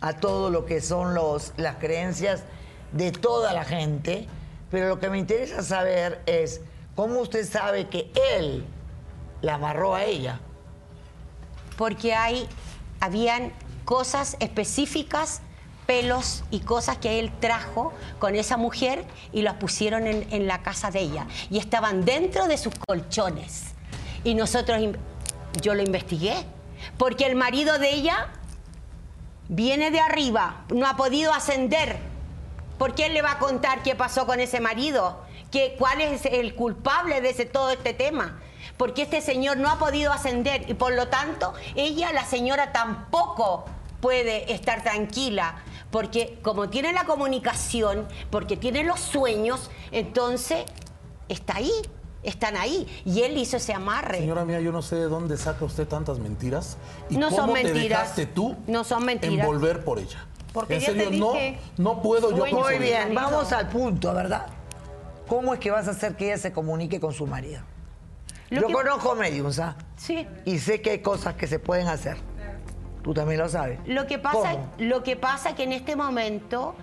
a todo lo que son los, las creencias de toda la gente, pero lo que me interesa saber es cómo usted sabe que él la amarró a ella. porque hay, habían cosas específicas, pelos y cosas que él trajo con esa mujer y las pusieron en, en la casa de ella. Y estaban dentro de sus colchones. Y nosotros, yo lo investigué, porque el marido de ella viene de arriba, no ha podido ascender. ¿Por qué él le va a contar qué pasó con ese marido? ¿Qué, ¿Cuál es el culpable de ese, todo este tema? Porque este señor no ha podido ascender y por lo tanto ella, la señora, tampoco puede estar tranquila. Porque como tiene la comunicación, porque tiene los sueños, entonces está ahí, están ahí. Y él hizo ese amarre. Señora mía, yo no sé de dónde saca usted tantas mentiras. ¿Y No cómo son te mentiras. dejaste tú No son mentiras. envolver por ella? Porque en ya serio, te dije, no, no puedo yo. Muy bien, vamos al punto, ¿verdad? ¿Cómo es que vas a hacer que ella se comunique con su marido? Lo Yo que- conozco mediums, ¿ah? Sí. Y sé que hay cosas que se pueden hacer. Tú también lo sabes. Lo que pasa, ¿Cómo? lo que pasa que en este momento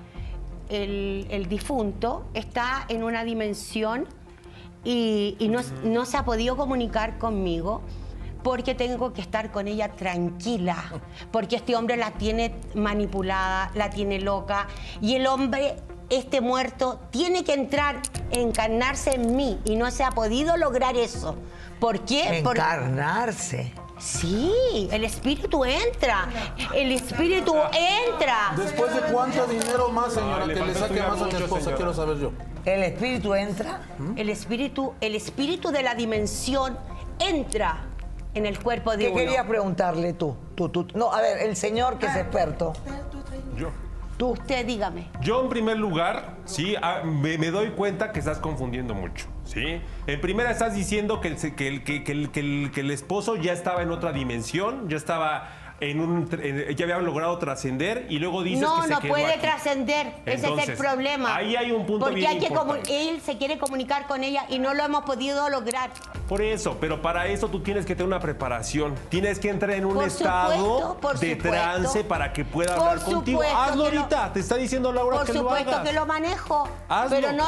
el, el difunto está en una dimensión y, y no, no se ha podido comunicar conmigo porque tengo que estar con ella tranquila, porque este hombre la tiene manipulada, la tiene loca y el hombre, este muerto, tiene que entrar, encarnarse en mí y no se ha podido lograr eso. ¿Por qué? Por- Encarnarse. Sí, el espíritu entra. El espíritu entra. ¿Después de cuánto dinero más, señora, le que le saque más a mi esposa? señora. Quiero saber yo. ¿El espíritu entra? El espíritu, el espíritu de la dimensión entra en el cuerpo de ¿Qué uno. querías preguntarle tú? Tú, tú? No, a ver, el señor que es experto. Yo. Tú. Usted dígame. Yo en primer lugar, sí, ah, me, doy cuenta que estás confundiendo mucho, ¿sí? En primera estás diciendo que el, que el, que el- que el esposo ya estaba en otra dimensión, ya estaba en un... en- ya habían logrado trascender y luego dices No, que se no quedó puede trascender. Ese es el problema. ahí hay un punto Porque bien hay que él se quiere comunicar con ella y no lo hemos podido lograr. Por eso, pero para eso tú tienes que tener una preparación. Tienes que entrar en un Por estado supuesto, por de supuesto. trance para que pueda Por hablar contigo. supuesto Hazlo ahorita. Te está diciendo Laura Por que lo supuesto hagas. que lo manejo. Hazlo. Pero no.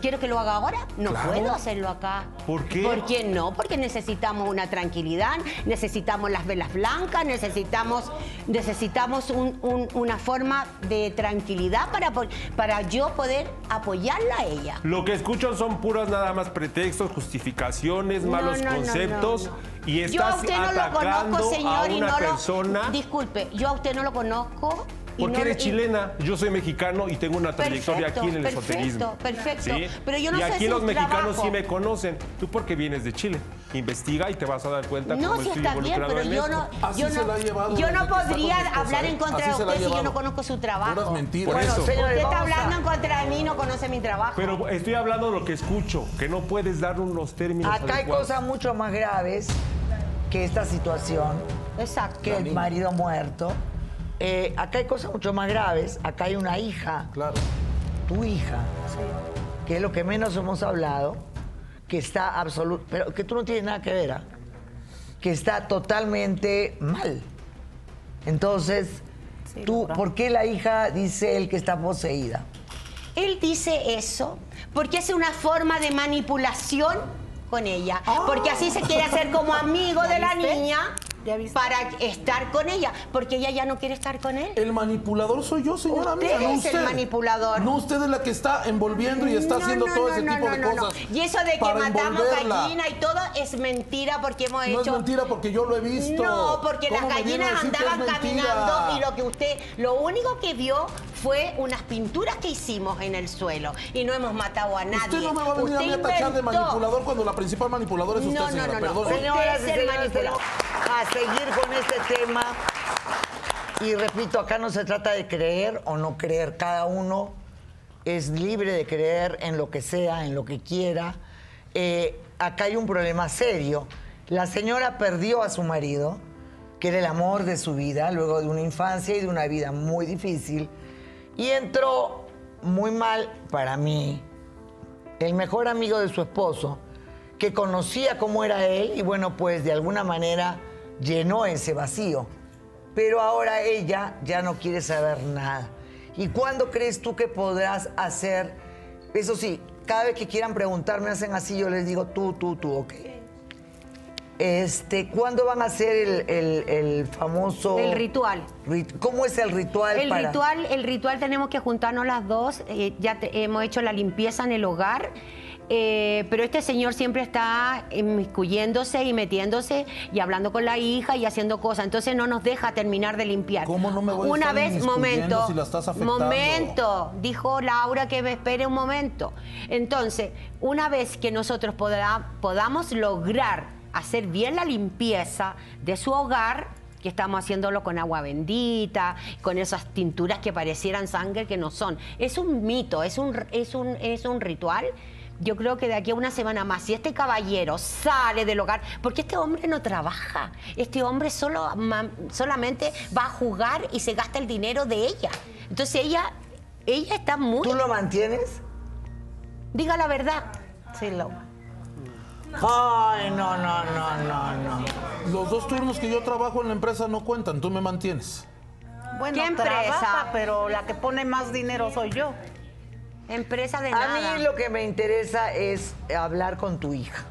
¿Quiero que lo haga ahora? No Claro. puedo hacerlo acá. ¿Por qué? ¿Por qué no? Porque necesitamos una tranquilidad, necesitamos las velas blancas, necesitamos, necesitamos un- un- una forma de tranquilidad para, para yo poder apoyarla a ella. Lo que escucho son puros nada más pretextos, justificaciones, No, malos no, conceptos no, y Yo a estás usted no lo conozco, a señor, y no lo. persona Disculpe, yo a usted no lo conozco. Porque no eres y- chilena. Yo soy mexicano y tengo una trayectoria Perfecto, aquí en el perfecto, esoterismo. perfecto. ¿sí? Pero yo no y sé aquí los mexicanos trabajo. sí me conocen. Tú porque vienes de Chile. Investiga y te vas a dar cuenta No, cómo sí estoy está bien, involucrado pero en yo esto. no, Así yo se no, la ha llevado yo no podría hablar en contra Así de usted si yo no conozco su trabajo. Puras mentiras. Por eso. señores, Usted está hablando en contra de mí, no conoce mi trabajo. Pero estoy hablando de lo que escucho, que no puedes dar unos términos Acá hay cosas mucho más graves que esta situación, Exacto. que el marido muerto. Eh, acá hay cosas mucho más graves. Acá hay una hija, Claro. tu hija, que es lo que menos hemos hablado, que está absoluto, pero que tú no tienes nada que ver, ¿ah? que está totalmente mal. Entonces, tú, ¿por qué la hija dice él que está poseída? Él dice eso porque es una forma de manipulación con ella. Porque así se quiere hacer como amigo de la niña Para estar con ella. Porque ella ya no quiere estar con él. El manipulador soy yo, señora Usted mía, no es el manipulador. No usted es la que está envolviendo y está No, haciendo no, todo no, ese tipo no, de no, no. cosas. Y eso de que matamos gallina y todo es mentira porque hemos No es hecho. mentira porque yo lo he visto. No, porque las ¿Cómo me viene a gallinas andaban caminando y lo que usted, lo único que vio fue unas pinturas que hicimos en el suelo y no hemos matado a nadie. Usted no me va a venir a mí a tachar de manipulador cuando la principal manipuladora es usted, No, no, señora. no, no. Perdón. Señoras y es el señores, manipulador. tenemos a seguir con este tema. Y repito, acá no se trata de creer o no creer. Cada uno es libre de creer en lo que sea, en lo que quiera. Eh, acá hay un problema serio. La señora perdió a su marido, que era el amor de su vida, luego de una infancia y de una vida muy difícil. Y entró muy mal para mí el mejor amigo de su esposo, que conocía cómo era él y bueno, pues de alguna manera llenó ese vacío. Pero ahora ella ya no quiere saber nada. ¿Y cuándo crees tú que podrás hacer? Eso sí, cada vez que quieran preguntar, me hacen así, yo les digo tú, tú, tú, ok. Este, ¿cuándo van a hacer el, el- el famoso... El ritual. rit- ¿Cómo es el ritual El para...? ritual, el ritual tenemos que juntarnos las dos. eh, ya te- hemos hecho la limpieza en el hogar. eh, pero este señor siempre está inmiscuyéndose y metiéndose y hablando con la hija y haciendo cosas. Entonces no nos deja terminar de limpiar. ¿Cómo no me voy a Una estar vez, momento. si la estás afectando? Momento. Dijo Laura que me espere un momento. Entonces, una vez que nosotros poda- podamos lograr hacer bien la limpieza de su hogar, que estamos haciéndolo con agua bendita, con esas tinturas que parecieran sangre que no son. Es un mito, es un, es un, es un ritual. Yo creo que de aquí a una semana más, si este caballero sale del hogar, porque este hombre no trabaja, este hombre solo, ma- solamente va a jugar y se gasta el dinero de ella. Entonces ella, ella está muy... ¿Tú lo mantienes? Diga la verdad. Sí, Laura. Ay, no, no, no, no, no. Los dos turnos que yo trabajo en la empresa no cuentan, tú me mantienes. Bueno, ¿Qué empresa? trabaja, pero la que pone más dinero soy yo. Empresa de A nada. mí lo que me interesa es hablar con tu hija.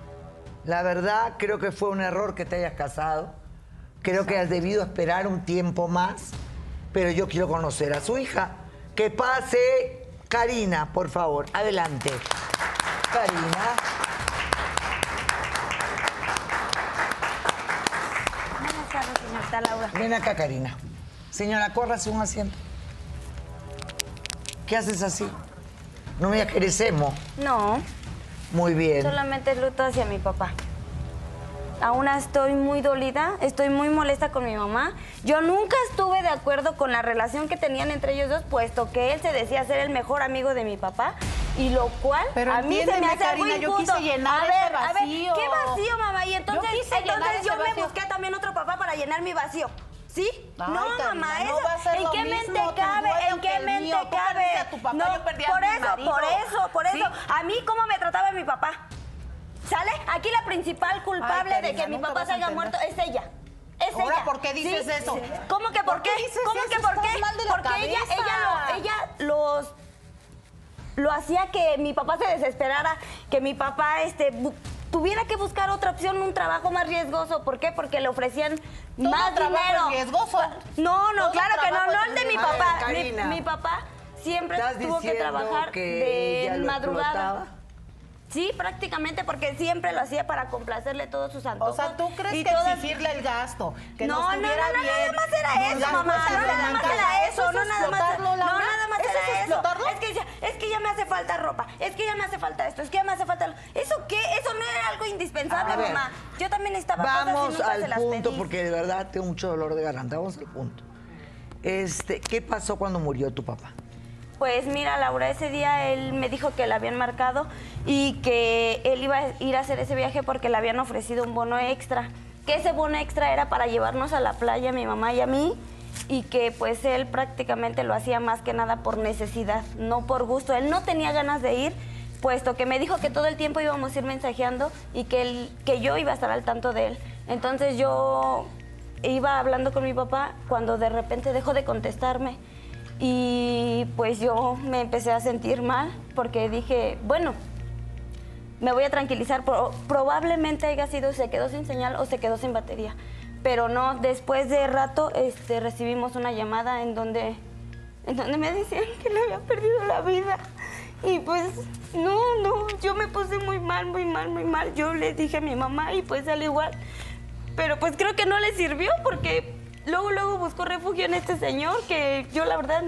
La verdad, creo que fue un error que te hayas casado. Creo que has debido esperar un tiempo más, pero yo quiero conocer a su hija. Que pase Karina, por favor. Adelante. Karina. Buenas Laura. Ven acá, Karina. Señora, córrase un asiento. ¿Qué haces así? No me emo. No, Muy bien. solamente es luto hacia mi papá. Aún estoy muy dolida, estoy muy molesta con mi mamá. Yo nunca estuve de acuerdo con la relación que tenían entre ellos dos, puesto que él se decía ser el mejor amigo de mi papá. Y lo cual Pero a mí se me hace Karina, yo injusto. quise llenar a ese ver, a ver, vacío. ¿qué vacío, mamá? Y Yo entonces, llenar entonces yo me vacío. busqué también otro papá para llenar mi vacío. ¿Sí? Ay, no, Karina, mamá, eso, ¿en qué mismo mente cabe? ¿En qué mente mío. Cabe? perdiste a tu papá, no, yo perdí a por mi eso, marido. por eso, por ¿Sí? eso. A mí, ¿cómo me trataba mi papá? ¿Sale? Aquí la principal culpable Ay, de que mi papá se haya muerto es ella. Es Ahora, ella. ¿por qué dices Sí, eso? sí. ¿Cómo que por, ¿Por qué? qué dices ¿Cómo eso? que por qué? Porque ella, ella, lo, ella los lo hacía que mi papá se desesperara, que mi papá este tuviera que buscar otra opción, un trabajo más riesgoso. ¿Por qué? Porque le ofrecían Todo más trabajo dinero. es riesgoso. No, no, Todo claro que no, no el de mi papá. ver, Mi- papá siempre ¿Estás tuvo que trabajar que de madrugada. Sí, prácticamente porque siempre lo hacía para complacerle todos sus antojos. O sea, ¿tú crees y que todas- exigirle el gasto? Que no, no, no, no, nada más era eso, mamá. No, nada más era eso, ¿Eso no nada más. No, nada más ¿Eso era es eso. Es que ya, es que ya me hace falta ropa, es que ya me hace falta esto, es que ya me hace falta. ¿Eso qué? Eso no era algo indispensable, A ver, mamá. Yo también estaba cosas y Vamos nunca se al las punto pedí. porque de verdad tengo mucho dolor de garganta. Vamos al punto. Este, ¿qué pasó cuando murió tu papá? Pues mira, Laura, ese día él me dijo que le habían marcado y que él iba a ir a hacer ese viaje porque le habían ofrecido un bono extra. Que ese bono extra era para llevarnos a la playa, mi mamá y a mí, y que pues él prácticamente lo hacía más que nada por necesidad, no por gusto. Él no tenía ganas de ir, puesto que me dijo que todo el tiempo íbamos a ir mensajeando y que, él, que yo iba a estar al tanto de él. Entonces yo iba hablando con mi papá cuando de repente dejó de contestarme. Y pues yo me empecé a sentir mal porque dije, bueno, me voy a tranquilizar. Pro- probablemente haya sido se quedó sin señal o se quedó sin batería. Pero no, después de rato este, recibimos una llamada en donde, en donde me decían que le había perdido la vida. Y pues, no, no, yo me puse muy mal, muy mal, muy mal. Yo le dije a mi mamá y pues al igual. Pero pues creo que no le sirvió porque luego, luego buscó refugio en este señor que yo la verdad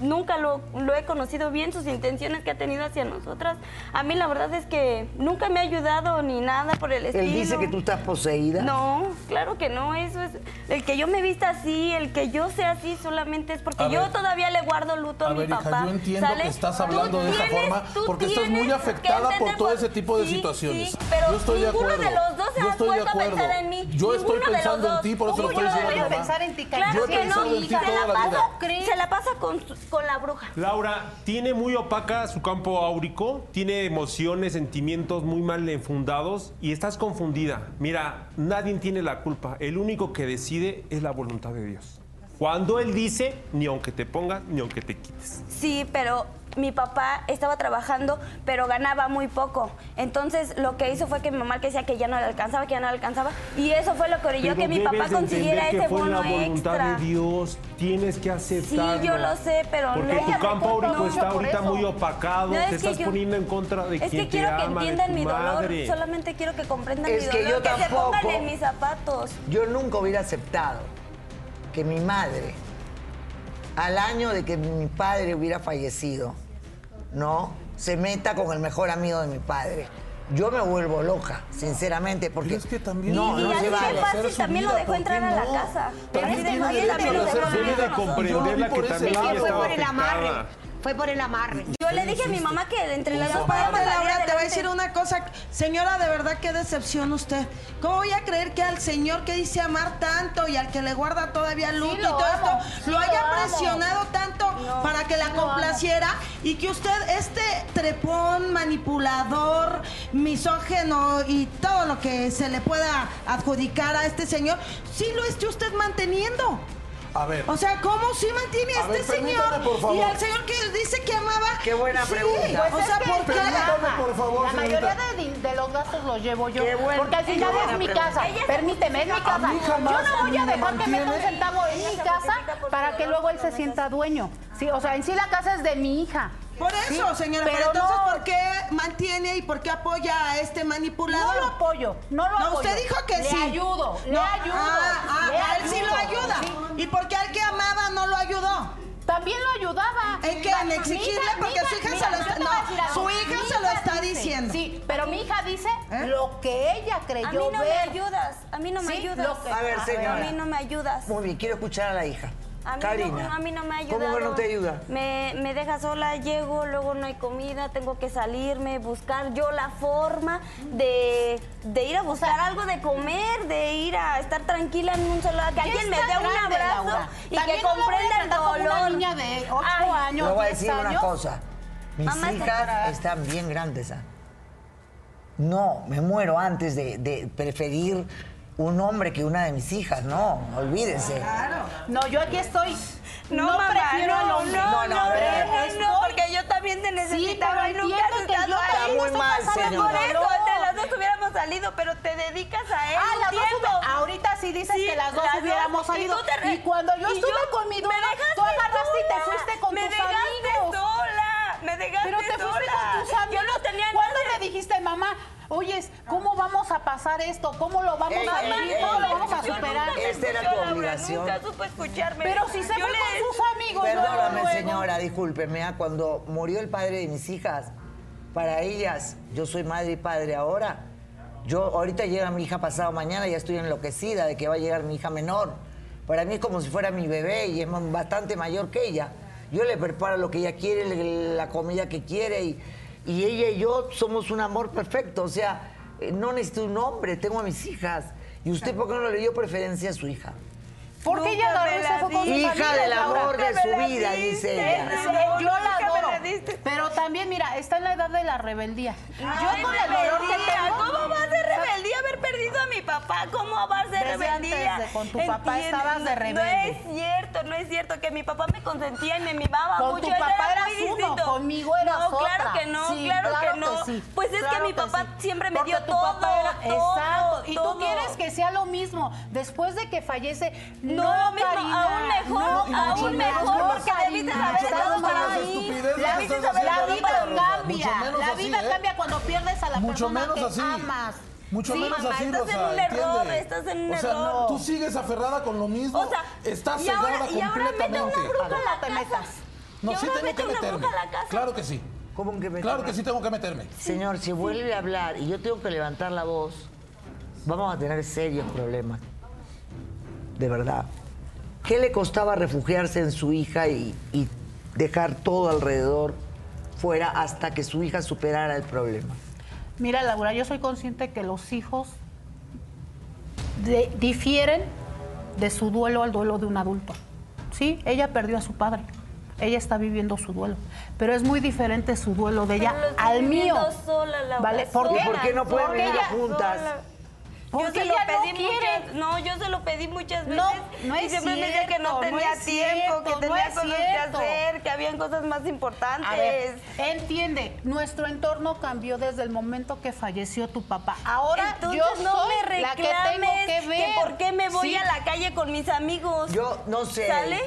nunca lo, lo he conocido bien, sus intenciones que ha tenido hacia nosotras. A mí la verdad es que nunca me ha ayudado ni nada por el estilo. Él dice que tú estás poseída. No, claro que no, eso es... El que yo me vista así, el que yo sea así solamente es porque A yo ver. todavía le guardo luto a, A mi ver, hija, papá. yo entiendo ¿sale? que estás hablando de esa forma porque estás muy afectada por todo por- ese tipo de Sí, situaciones. sí, pero yo estoy de ninguno acuerdo. de los dos se yo ha estoy de puesto a acuerdo. pensar en mí. Yo estoy Ninguno de los pensando en dos. ti, por eso lo estoy diciendo pensar en ti, Claro que no, se la pasa, se la pasa con, su- la bruja. Laura, tiene muy opaca su campo áurico, tiene emociones, sentimientos muy mal enfundados y estás confundida. Mira, nadie tiene la culpa. El único que decide es la voluntad de Dios. Cuando Él dice, ni aunque te pongas, ni aunque te quites. Sí, pero mi papá estaba trabajando, pero ganaba muy poco. Entonces, lo que hizo fue que mi mamá que decía que ya no le alcanzaba, que ya no le alcanzaba. Y eso fue lo que orilló que mi papá consiguiera entender ese que fue bono la voluntad extra. de Dios. Tienes que aceptarlo. Sí, yo lo sé, pero Porque no. tu campo áurico está ahorita muy opacado. No, es te que estás yo- poniendo en contra de Es quien que quiero te que ama, entiendan mi dolor. madre. Solamente quiero que comprendan Es mi que dolor. yo se pongan tampoco. en mis zapatos. Yo nunca hubiera aceptado que mi madre, al año de que mi padre hubiera fallecido, ¿no? Se meta con el mejor amigo de mi padre. Yo me vuelvo loca, sinceramente, porque es que también no, y no así se de fácil también lo dejó entrar a la casa. Así de fácil también lo dejó Debe de entrar. comprenderla que también fue por el amarre. Fue por el amarre. Yo le dije a mi mamá que entre las dos podíamos salir Laura, te voy a decir una cosa. Señora, de verdad, qué decepción usted. ¿Cómo voy a creer que al señor que dice amar tanto y al que le guarda todavía luto y todo amo, esto, sí lo lo haya amo. presionado tanto para que la sí complaciera y que usted, este trepón, manipulador, misógeno y todo lo que se le pueda adjudicar a este señor, sí lo esté usted manteniendo? A ver. O sea, ¿cómo sí mantiene a este ver, señor? permítame, por favor. Y al señor que dice que amaba. Qué buena Sí, pregunta. o sea, ¿por qué? Permítame, por favor, La mayoría señorita. de, di- de los gastos los llevo yo. Qué buen- porque al final es mi pregunta. casa. Ella Permíteme, es mi casa. Yo no voy a dejar que meta un centavo en mi casa para que luego él se sienta dueño. Sí, o sea, en sí la casa es de mi hija. Por eso, Sí, señora, pero, pero entonces, no- ¿por qué mantiene y por qué apoya a este manipulador? No lo apoyo, no lo No, apoyo. usted dijo que Le sí. ayudo, le No, ayudo. Ah, ah, le a él sí lo ayuda. sí. ¿Y por qué al que amaba no lo ayudó? También lo ayudaba. ¿En qué? ¿En exigirle? hija- Porque mi su hija mira, se lo está- no, su hija Mi se lo está dice, diciendo. Sí, pero mi hija dice ¿Eh? lo que ella creyó A mí no me ayudas, a mí no me Sí, ayudas. que- A ver, señora. A mí no me ayudas. Muy bien, quiero escuchar a la hija. A mí, Karina. no, a mí no me ha ayudado. ¿Cómo que no te ayuda? Me, me deja sola, llego, luego no hay comida, tengo que salirme, buscar yo la forma de, de ir a buscar algo de comer, de ir a estar tranquila en un solo que alguien me dé un abrazo Laura. y También que comprenda el tratar como dolor. Una niña de 8 Ay, años, Le voy a 10 decir una años. cosa. Mis Mamá hijas están bien grandes. ¿ah? No, me muero antes de, de preferir un hombre que una de mis hijas. No, olvídense. No, yo aquí estoy. No, No, mamá, prefiero al no, hombre. no, No, no, no, no, porque yo también te necesitaba pero y nunca has estado ahí. muy mal, señora. Por eso, entre las dos hubiéramos salido, pero te dedicas a él Ah, las dos tiempo. hubi- ahorita sí dices Sí, que las dos las hubiéramos dos. Y salido. te re- Y cuando yo y estuve yo- con mi me duda, tú agarraste y te sola. fuiste con me tus dejaste amigos. sola. Me dejaste Pero te fuiste sola. con tus amigos. Yo no tenía ¿Cuándo me dijiste, mamá? Oyes, ¿cómo vamos a pasar esto? ¿Cómo lo vamos Ey, a ey, vivir? ey, ¿Cómo lo ey, vamos a yo superar? Esta era tu Laura, obligación. Nunca supo escucharme. Pero si se Yo fue con sus amigos. Perdóname, luego. señora, discúlpeme. ¿ah? Cuando murió el padre de mis hijas, para ellas, yo soy madre y padre ahora. Yo, ahorita llega mi hija pasado mañana, ya estoy enloquecida de que va a llegar mi hija menor. Para mí es como si fuera mi bebé y es bastante mayor que ella. Yo le preparo lo que ella quiere, la comida que quiere y, y ella y yo somos un amor perfecto. O sea, eh, no necesito un hombre, tengo a mis hijas. ¿Y usted por qué no le dio preferencia a su hija? Porque ella Nunca la se fue con Hija amigos, del Laura. amor de su vida, diste. dice ella. No, yo la adoro. Pero también, mira, está en la edad de la rebeldía. Ay, yo con el dolor que tengo. ¿Cómo va rebeldía haber perdido a mi papá? ¿Cómo va a ser Pero me desde antes vendía. de con tu papá estabas de no- rebelde. No es cierto, no es cierto que mi papá me consentía y me mimaba Con mucho. tu papá era eras muy uno, distinto. conmigo eras No, claro otra. que no, Sí, claro, claro que no. que sí, Pues es claro que mi que papá sí. siempre me Porque dio tu todo, papá era- todo, Exacto. Y todo. tú quieres que sea lo mismo. Después de que fallece, No, no, mismo, Karina, aún mejor, no, aún mejor, porque debiste haber estado para estupidez La, vida cambia. La vida ¿eh? cambia cuando pierdes a la persona que amas. Mucho Sí, menos mamá, así, estás Rosa, en un error, ¿entiende? estás en un o sea, error. tú sigues aferrada con lo mismo. O sea, estás y cegada ahora- y ahora mete completamente. una bruja a la No te casa. metas. No, Y sí ahora tengo mete que una meterme. bruja a la casa. Claro que sí. ¿Cómo que me Claro que sí tengo que meterme. Señor, si vuelve a hablar y yo tengo que levantar la voz, vamos a tener serios problemas. De verdad. ¿Qué le costaba refugiarse en su hija y, y dejar todo alrededor fuera hasta que su hija superara el problema? Mira, Laura, yo soy consciente que los hijos de- difieren de su duelo al duelo de un adulto. Sí, ella perdió a su padre. Ella está viviendo su duelo. Pero es muy diferente su duelo de ella Pero lo estoy al mío. viviendo sola, Laura, ¿Vale? ¿Por qué? ¿Y por qué no pueden vivir juntas? Sola. Porque yo se lo no pedí quiere. muchas, no, yo se lo pedí muchas veces. No, no y es siempre me decía que no no tenía tiempo, cierto, que no tenía cosas cierto. que hacer, que habían cosas más importantes. A ver, entiende, nuestro entorno cambió desde el momento que falleció tu papá. Ahora Entonces yo no soy me la reclames que tengo que ver. por qué me voy Sí. a la calle con mis amigos. Yo no sé. ¿Sale?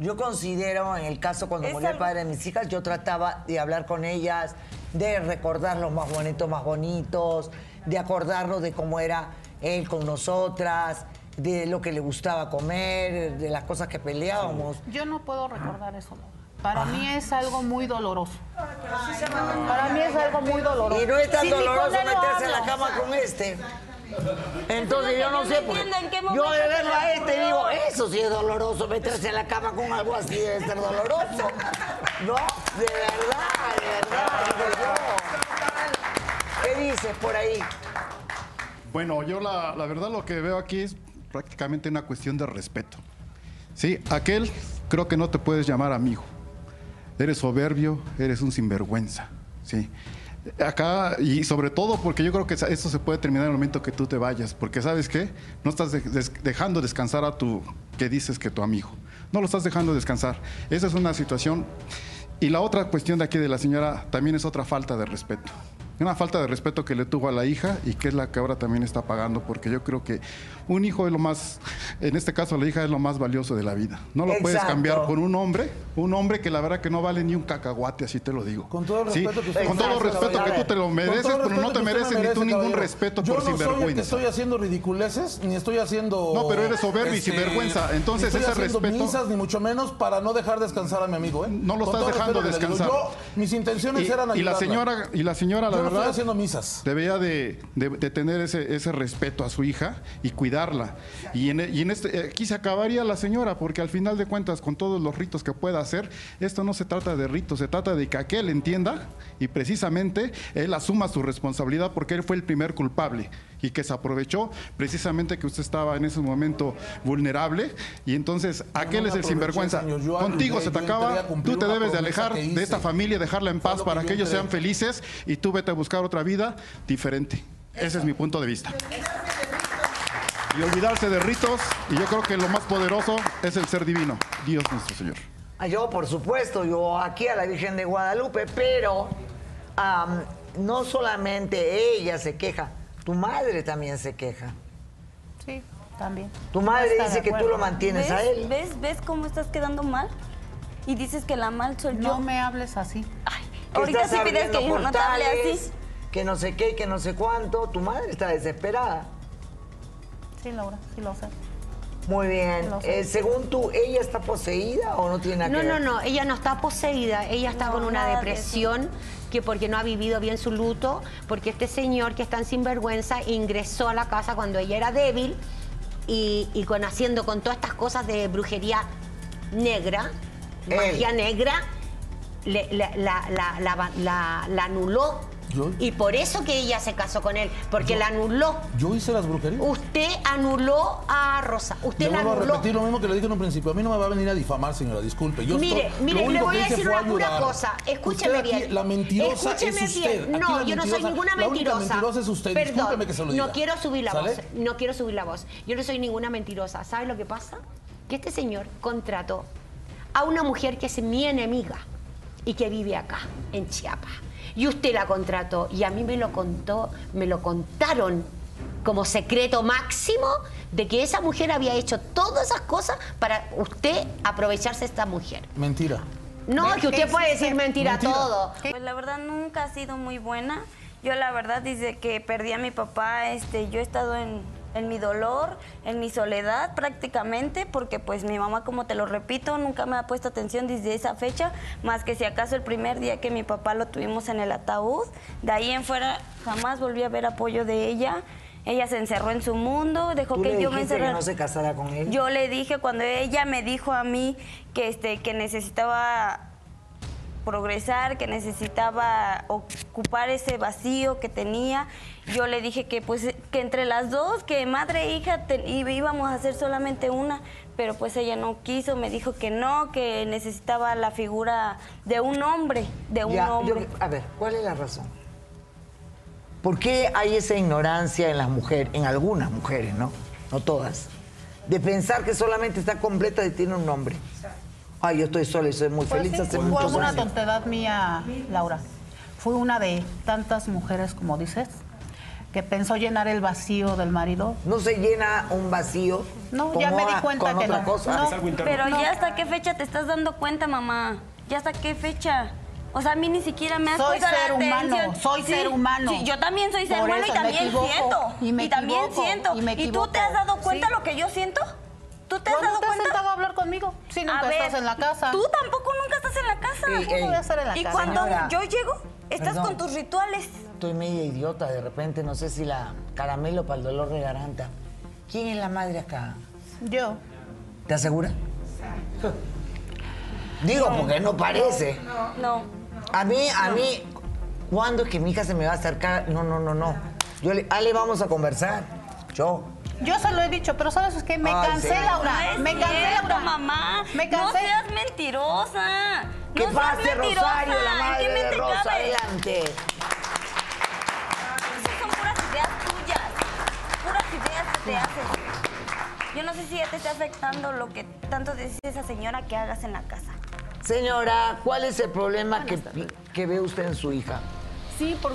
Yo considero, en el caso cuando Es murió el padre de mis hijas, yo trataba de hablar con ellas, de recordar los más bonitos, más bonitos, de acordarnos de cómo era él con nosotras, de lo que le gustaba comer, de las cosas que peleábamos. Yo no puedo recordar eso. Para mí es algo muy doloroso. Para mí es algo muy doloroso. Y no es tan Si doloroso meterse en la cama con este. Entonces yo no sé, porque en qué yo de verlo a este digo, eso sí es doloroso, meterse en la cama con algo así debe ser doloroso. No, de verdad, de verdad. ¿Qué dices por ahí? Bueno, yo la, verdad lo que veo aquí es prácticamente una cuestión de respeto. Sí, aquel creo que no te puedes llamar amigo. Eres soberbio, eres un sinvergüenza. Sí. Acá, y sobre todo porque yo creo que esto se puede terminar en el momento que tú te vayas, porque sabes qué, no estás dejando descansar a tu, que dices que tu amigo, no lo estás dejando descansar. Esa es una situación. Y la otra cuestión de aquí de la señora también es otra falta de respeto. Una falta de respeto que le tuvo a la hija y que es la que ahora también está pagando, porque yo creo que un hijo es lo más, en este caso la hija es lo más valioso de la vida. No lo puedes cambiar por un hombre, un hombre que la verdad que no vale ni un cacahuate, así te lo digo. Con todo el Sí, respeto que usted con todo respeto que tú te lo Con mereces, pero no te mereces me ni tú ningún respeto Yo por no soy el que sinvergüenza. estoy haciendo ridiculeces, ni estoy haciendo... este, No, pero eres soberbio y sinvergüenza. Entonces, ni estoy ese haciendo respeto- misas, ni mucho menos para no dejar descansar a mi amigo, ¿eh? No lo Con estás dejando respeto descansar. Yo, mis intenciones Y, eran y la ayudarla. señora, y la señora, la Yo no verdad, estoy haciendo misas. debería de, de- de tener ese, ese respeto a su hija y cuidarla. Y en, y en este, eh, aquí se acabaría la señora, porque al final de cuentas, con todos los ritos que pueda hacer, esto no se trata de ritos, se trata de que aquel entienda y precisamente él asuma su responsabilidad porque él fue el primer culpable y que se aprovechó precisamente que usted estaba en ese momento vulnerable y entonces aquel me es el sinvergüenza. Contigo ayudé, se te acaba, tú te debes de alejar que de esta familia, dejarla en paz que para yo que ellos entré. sean felices y tú vete a buscar otra vida diferente. Ese es mi punto de vista. Y olvidarse de ritos, y yo creo que lo más poderoso es el ser divino, Dios nuestro Señor. Yo, por supuesto, yo aquí a la Virgen de Guadalupe, pero no solamente ella se queja, tu madre también se queja. Sí, también. Tu madre dice que tú lo mantienes a él. ¿Ves? ¿Ves cómo estás quedando mal? Y dices que la mal soy yo. No me hables así. que Ahorita sí pides que yo no te hable así. Que no sé qué, que no sé cuánto. Tu madre está desesperada. Sí, Laura, sí lo sé. Muy bien. Eh, según tú, ¿ella está poseída o no tiene nada No, que no, ver? no, ella no está poseída, ella está No, con una de depresión que porque no ha vivido bien su luto, porque este señor que es tan sinvergüenza ingresó a la casa cuando ella era débil y, y con haciendo con todas estas cosas de brujería negra, Él. magia negra, le- la, la- la- la- la- la anuló Yo- Y por eso que ella se casó con él, porque la anuló. Yo hice las brujerías. Usted anuló a Rosa. Usted Le la vuelvo a anuló. repetir lo mismo que le dije en un principio. A mí no me va a venir a difamar, señora, disculpe. Yo mire, estoy- mire, le único voy que a hice decir fue una pura ayudar. cosa. Escúcheme Usted aquí, bien. La mentirosa Escúcheme es usted. bien. Aquí No, la yo no soy mentirosa- ninguna La única mentirosa. mentirosa es usted. Perdón, Discúlpeme que se lo diga. No quiero subir la ¿Sale? voz. No quiero subir la voz. Yo no soy ninguna mentirosa. ¿Sabe lo que pasa? Que este señor contrató a una mujer que es mi enemiga y que vive acá, en Chiapas. Y usted la contrató y a mí me lo contó, me lo contaron como secreto máximo de que esa mujer había hecho todas esas cosas para usted aprovecharse de esta mujer. Mentira. No, que usted puede decir mentira, Mentira. todo. Pues la verdad nunca ha sido muy buena. Yo la verdad desde que perdí a mi papá, este, yo he estado en, en mi dolor, en mi soledad prácticamente, porque pues mi mamá, como te lo repito, nunca me ha puesto atención desde esa fecha, más que si acaso el primer día que mi papá lo tuvimos en el ataúd. De ahí en fuera jamás volví a ver apoyo de ella. Ella se encerró en su mundo, dejó ¿Tú que le yo me encerrara. no se casara con él? Yo le dije cuando ella me dijo a mí que este que necesitaba progresar, que necesitaba ocupar ese vacío que tenía. Yo le dije que pues que entre las dos, que madre e hija te- y- íbamos a hacer solamente una, pero pues ella no quiso, me dijo que no, que necesitaba la figura de un hombre, de un Ya, yo- hombre. a ver, ¿cuál es la razón? ¿Por qué hay esa ignorancia en las mujeres, en algunas mujeres, ¿no? No todas, de pensar que solamente está completa y tiene un nombre? Ay, yo estoy sola y soy muy Pues feliz sí, hace fue muchos una años. tontedad mía, Laura. Fue una de tantas mujeres, como dices, que pensó llenar el vacío del marido. No se llena un vacío. No, ya me di a- cuenta con que otra no. cosa. No, Es algo interno. Pero No. ya hasta qué fecha te estás dando cuenta, mamá. Ya hasta qué fecha. O sea, a mí ni siquiera me has Soy puesto la ser humano, atención. soy ser humano. Sí, yo también soy ser Por humano y eso también equivoco, siento. y me también equivoco, siento. y me tú te has dado cuenta Sí. lo que yo siento? ¿Tú te has ¿Cuándo dado te has cuenta? sentado a hablar conmigo? Si nunca A ver, estás en la casa. Tú tampoco nunca estás en la casa. Ey, ¿Cómo ey. voy a estar en la y casa? cuando Señora, yo llego, estás perdón. con tus rituales. Estoy media idiota de repente, no sé si la caramelo para el dolor de garganta. ¿Quién es la madre acá? Yo. ¿Te asegura? Digo, porque no parece. No. A mí, a mí, ¿cuándo es que mi hija se me va a acercar? No, no, no, no. Yo le, Ale, vamos a conversar. Yo. Yo se lo he dicho, pero ¿sabes qué? Me Ay, cansé, sí. Laura. No me cansé, cierto, Laura. mamá. Me No cansé. seas mentirosa. Que no seas pase mentirosa. Rosario, la ¿En madre qué de mente Rosa, cabe? adelante. Esas son puras ideas tuyas. Puras ideas que te haces. Yo no sé si ya te está afectando lo que tanto dice esa señora que hagas en la casa. Señora, ¿cuál es el problema que, que ve usted en su hija? Sí, por...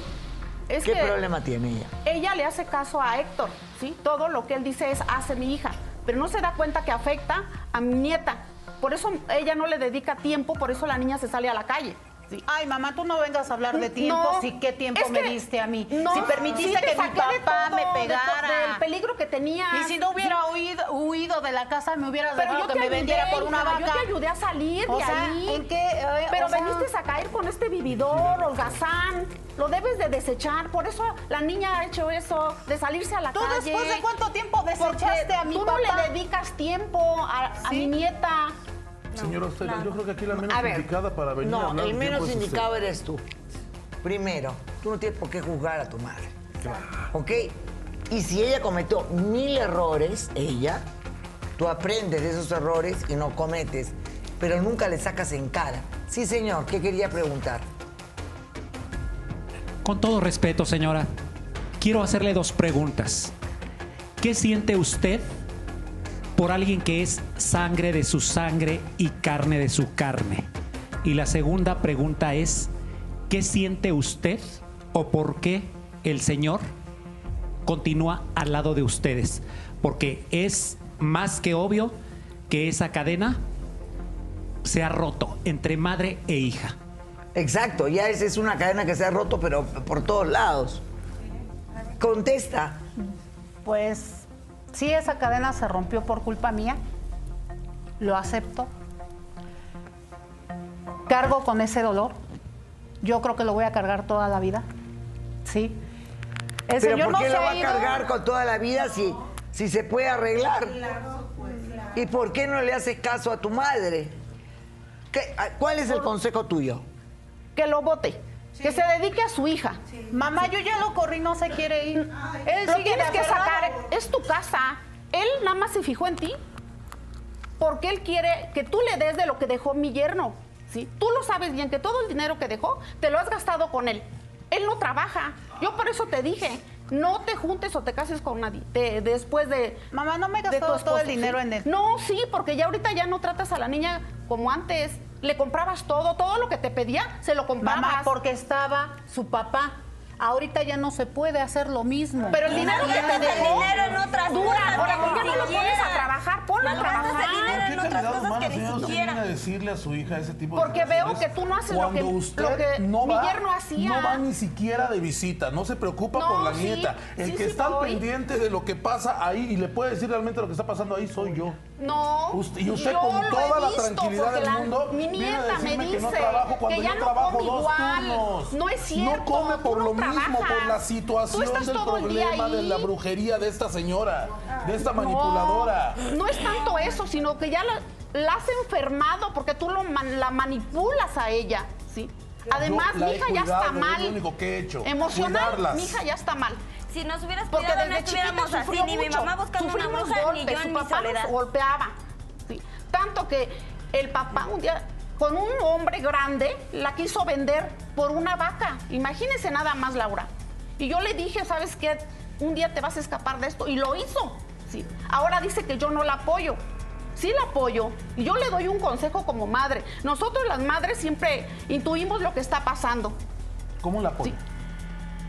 es ¿Qué que problema tiene ella? ella le hace caso a Héctor, ¿sí? Todo lo que él dice es hace mi hija, pero no se da cuenta que afecta a mi nieta. Por eso ella no le dedica tiempo, por eso la niña se sale a la calle. ¿Sí? Ay, mamá, tú no vengas a hablar de tiempo. No, ¿Sí, ¿Qué tiempo me diste a mí? No, si permitiste sí que mi de papá todo, me de to- pegara. del peligro que tenía. Y si no hubiera huido, huido de la casa, me hubieras Pero dejado que me vendiera por una vaca. Yo te ayudé a salir O de sea, ahí. ¿en qué? Eh, Pero o sea- veniste a caer con este vividor, holgazán. Lo debes de desechar. Por eso la niña ha hecho eso, de salirse a la ¿Tú calle. después de cuánto tiempo Porque desechaste a mi tú papá? no le dedicas tiempo a, a mi nieta. Señora Ostela, yo creo que aquí la menos ver, indicada para venir a no, el menos usted. indicado eres tú. Primero, tú no tienes por qué juzgar a tu madre. ¿Ok? Y si ella cometió mil errores, ella, tú aprendes de esos errores y no cometes, pero nunca le sacas en cara. Sí, señor, ¿qué quería preguntar? Con todo respeto, señora, quiero hacerle dos preguntas. ¿Qué siente usted por alguien que es sangre de su sangre y carne de su carne? Y la segunda pregunta es, ¿qué siente usted o por qué el Señor continúa al lado de ustedes? Porque es más que obvio que esa cadena se ha roto entre madre e hija. Exacto, ya esa es una cadena que se ha roto, pero por todos lados. Contesta. Pues sí, esa cadena se rompió por culpa mía. Lo acepto. Cargo con ese dolor. Yo creo que lo voy a cargar toda la vida. Sí. El Pero Señor ¿por no qué se lo va a cargar con toda la vida si, si se puede arreglar? ¿Y por qué no le haces caso a tu madre? ¿Qué- ¿Cuál es el consejo tuyo? Que lo vote. Que se dedique a su hija. Mamá, yo ya lo corrí, no se quiere ir. Él lo tienes que sacar. Es tu casa. Él nada más se fijó en ti. Porque él quiere que tú le des de lo que dejó mi yerno. ¿sí? Tú lo sabes bien, que todo el dinero que dejó te lo has gastado con él. Él no trabaja. Yo por eso te dije, no te juntes o te cases con nadie. Después de. Mamá, no me gastó todo el dinero en él. No, sí, porque ya ahorita ya no tratas a la niña como antes le comprabas todo, todo lo que te pedía, se lo comprabas. Mamá, porque estaba su papá. Ahorita ya no se puede hacer lo mismo. Pero el dinero que te dejó dinero en otras dura. Ahora, ¿por qué no lo pones a trabajar? Ponlo a trabajar. El dinero ¿Por qué en otras cosas humana, que ni siquiera. Decirle a su hija ese tipo de Porque veo que tú no haces lo que, usted lo que no va, no hacía. No va ni siquiera de visita, no se preocupa por la nieta. El que sí, está pendiente de lo que pasa ahí y le puede decir realmente lo que está pasando ahí soy yo. No. Usted, y usted con toda la tranquilidad del mundo. Mi nieta me dice que, no trabajo cuando no come dos igual. Turnos. No es cierto. No come por lo mismo, por la situación del problema de la brujería de esta señora, de esta manipuladora. No, es tanto eso, sino que ya la, has enfermado porque tú lo, la manipulas a ella, ¿sí? Además, mi hija ya está mal. Emocional, mi hija ya está mal. Si nos hubieras Porque cuidado, no estuviéramos así, ni mi mamá buscando Sufrimos una bruja, golpes, ni yo en mi soledad. Nos golpeaba. Tanto que el papá un día con un hombre grande la quiso vender por una vaca. Imagínense nada más, Laura. Y yo le dije, ¿sabes qué? Un día te vas a escapar de esto. Y lo hizo. Sí. Ahora dice que yo no la apoyo. Sí la apoyo. Y yo le doy un consejo como madre. Nosotros las madres siempre intuimos lo que está pasando. ¿Cómo la apoyo? Sí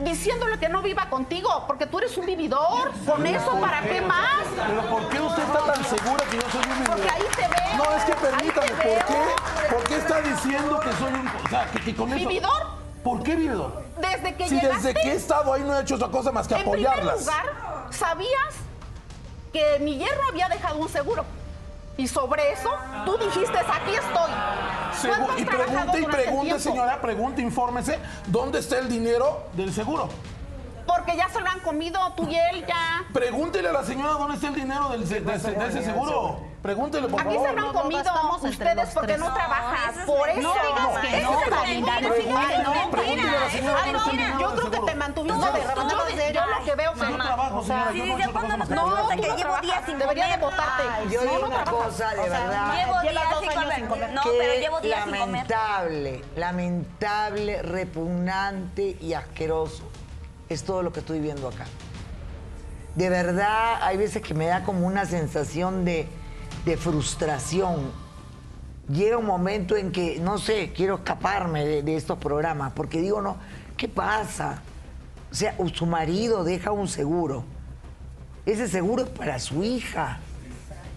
diciéndole que no viva contigo, porque tú eres un vividor. ¿Con eso para qué más? Pero ¿por qué usted está tan segura que yo soy un vividor? Porque ahí te veo. No, es que permítame, ¿por qué? ¿Por qué está diciendo que soy un... Que, que con ¿Vividor? ¿Por qué vividor? Desde que si llegaste... desde que he estado ahí no he hecho otra cosa más que apoyarlas. En primer lugar, ¿sabías que mi hierro había dejado un seguro? Y sobre eso, tú dijiste, aquí estoy. Segu y pregunte y pregunte, señora, pregunte, infórmese, ¿dónde está el dinero del seguro? Porque ya se lo han comido tú y él ya. Pregúntele a la señora dónde está el dinero del, de, de, de ese seguro. Pregúntele, por Aquí favor. se lo han comido no, ustedes porque no trabajan. por eso. No digas que no, calidad humana. Yo creo que te mantuviste de rebanada. Yo lo que veo que no trabajo, señora. Sí, yo que llevo días sin Debería de votarte. Yo digo una cosa, de verdad. Llevo días sin comer. No, pero llevo días sin comer. Lamentable, lamentable, repugnante y asqueroso es todo lo que estoy viendo acá. De verdad, hay veces que me da como una sensación de, de frustración. Llega un momento en que, no sé, quiero escaparme de, estos programas, porque digo, no, ¿qué pasa? O sea, su marido deja un seguro. Ese seguro es para su hija.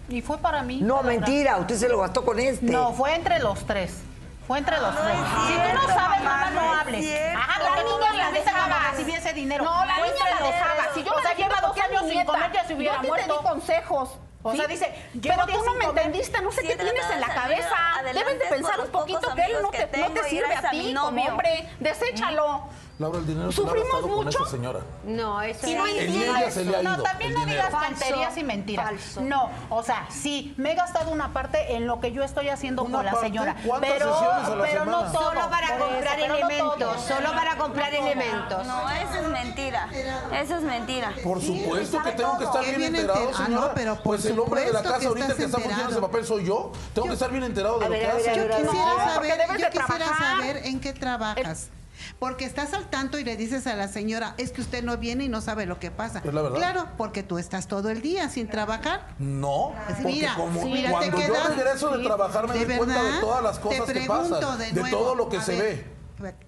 Y fue para mí. No, mentira, usted se lo gastó con este. No, fue entre los tres. Fue entre los tres. No si tú no sabes, mamá, no hables. Ajá, la niña la dice mamá, si viese dinero. No, la niña la dejaba. Si yo o sea, lleva dos años sin comer, ya se hubiera yo te di consejos. O sea, dice, pero tú no me entendiste, no sé qué tienes en la cabeza. Debes de pensar un poquito que él no te, sirve a ti como hombre. Deséchalo. Laura, el dinero se ha gastado con esa señora. No, eso sí, no es No, también no digas tonterías y mentiras. Falso. No, o sea, sí, me he gastado una parte en lo que yo estoy haciendo con la señora. Pero, pero no solo para comprar elementos, solo para comprar elementos. No, eso es mentira. Eso es mentira. Por supuesto que tengo que estar bien enterado, ah, señora. pero pues el hombre de la casa ahorita que está funcionando ese papel soy yo. Tengo que estar bien enterado de lo que hace. Yo quisiera saber en qué trabajas porque estás al tanto y le dices a la señora, es que usted no viene y no sabe lo que pasa. Pues la verdad. Claro, porque tú estás todo el día sin trabajar. No, porque mira, cuando yo regreso de trabajar me ¿de doy cuenta de todas las cosas te pregunto que pasan, de, nuevo, todo lo que se ve.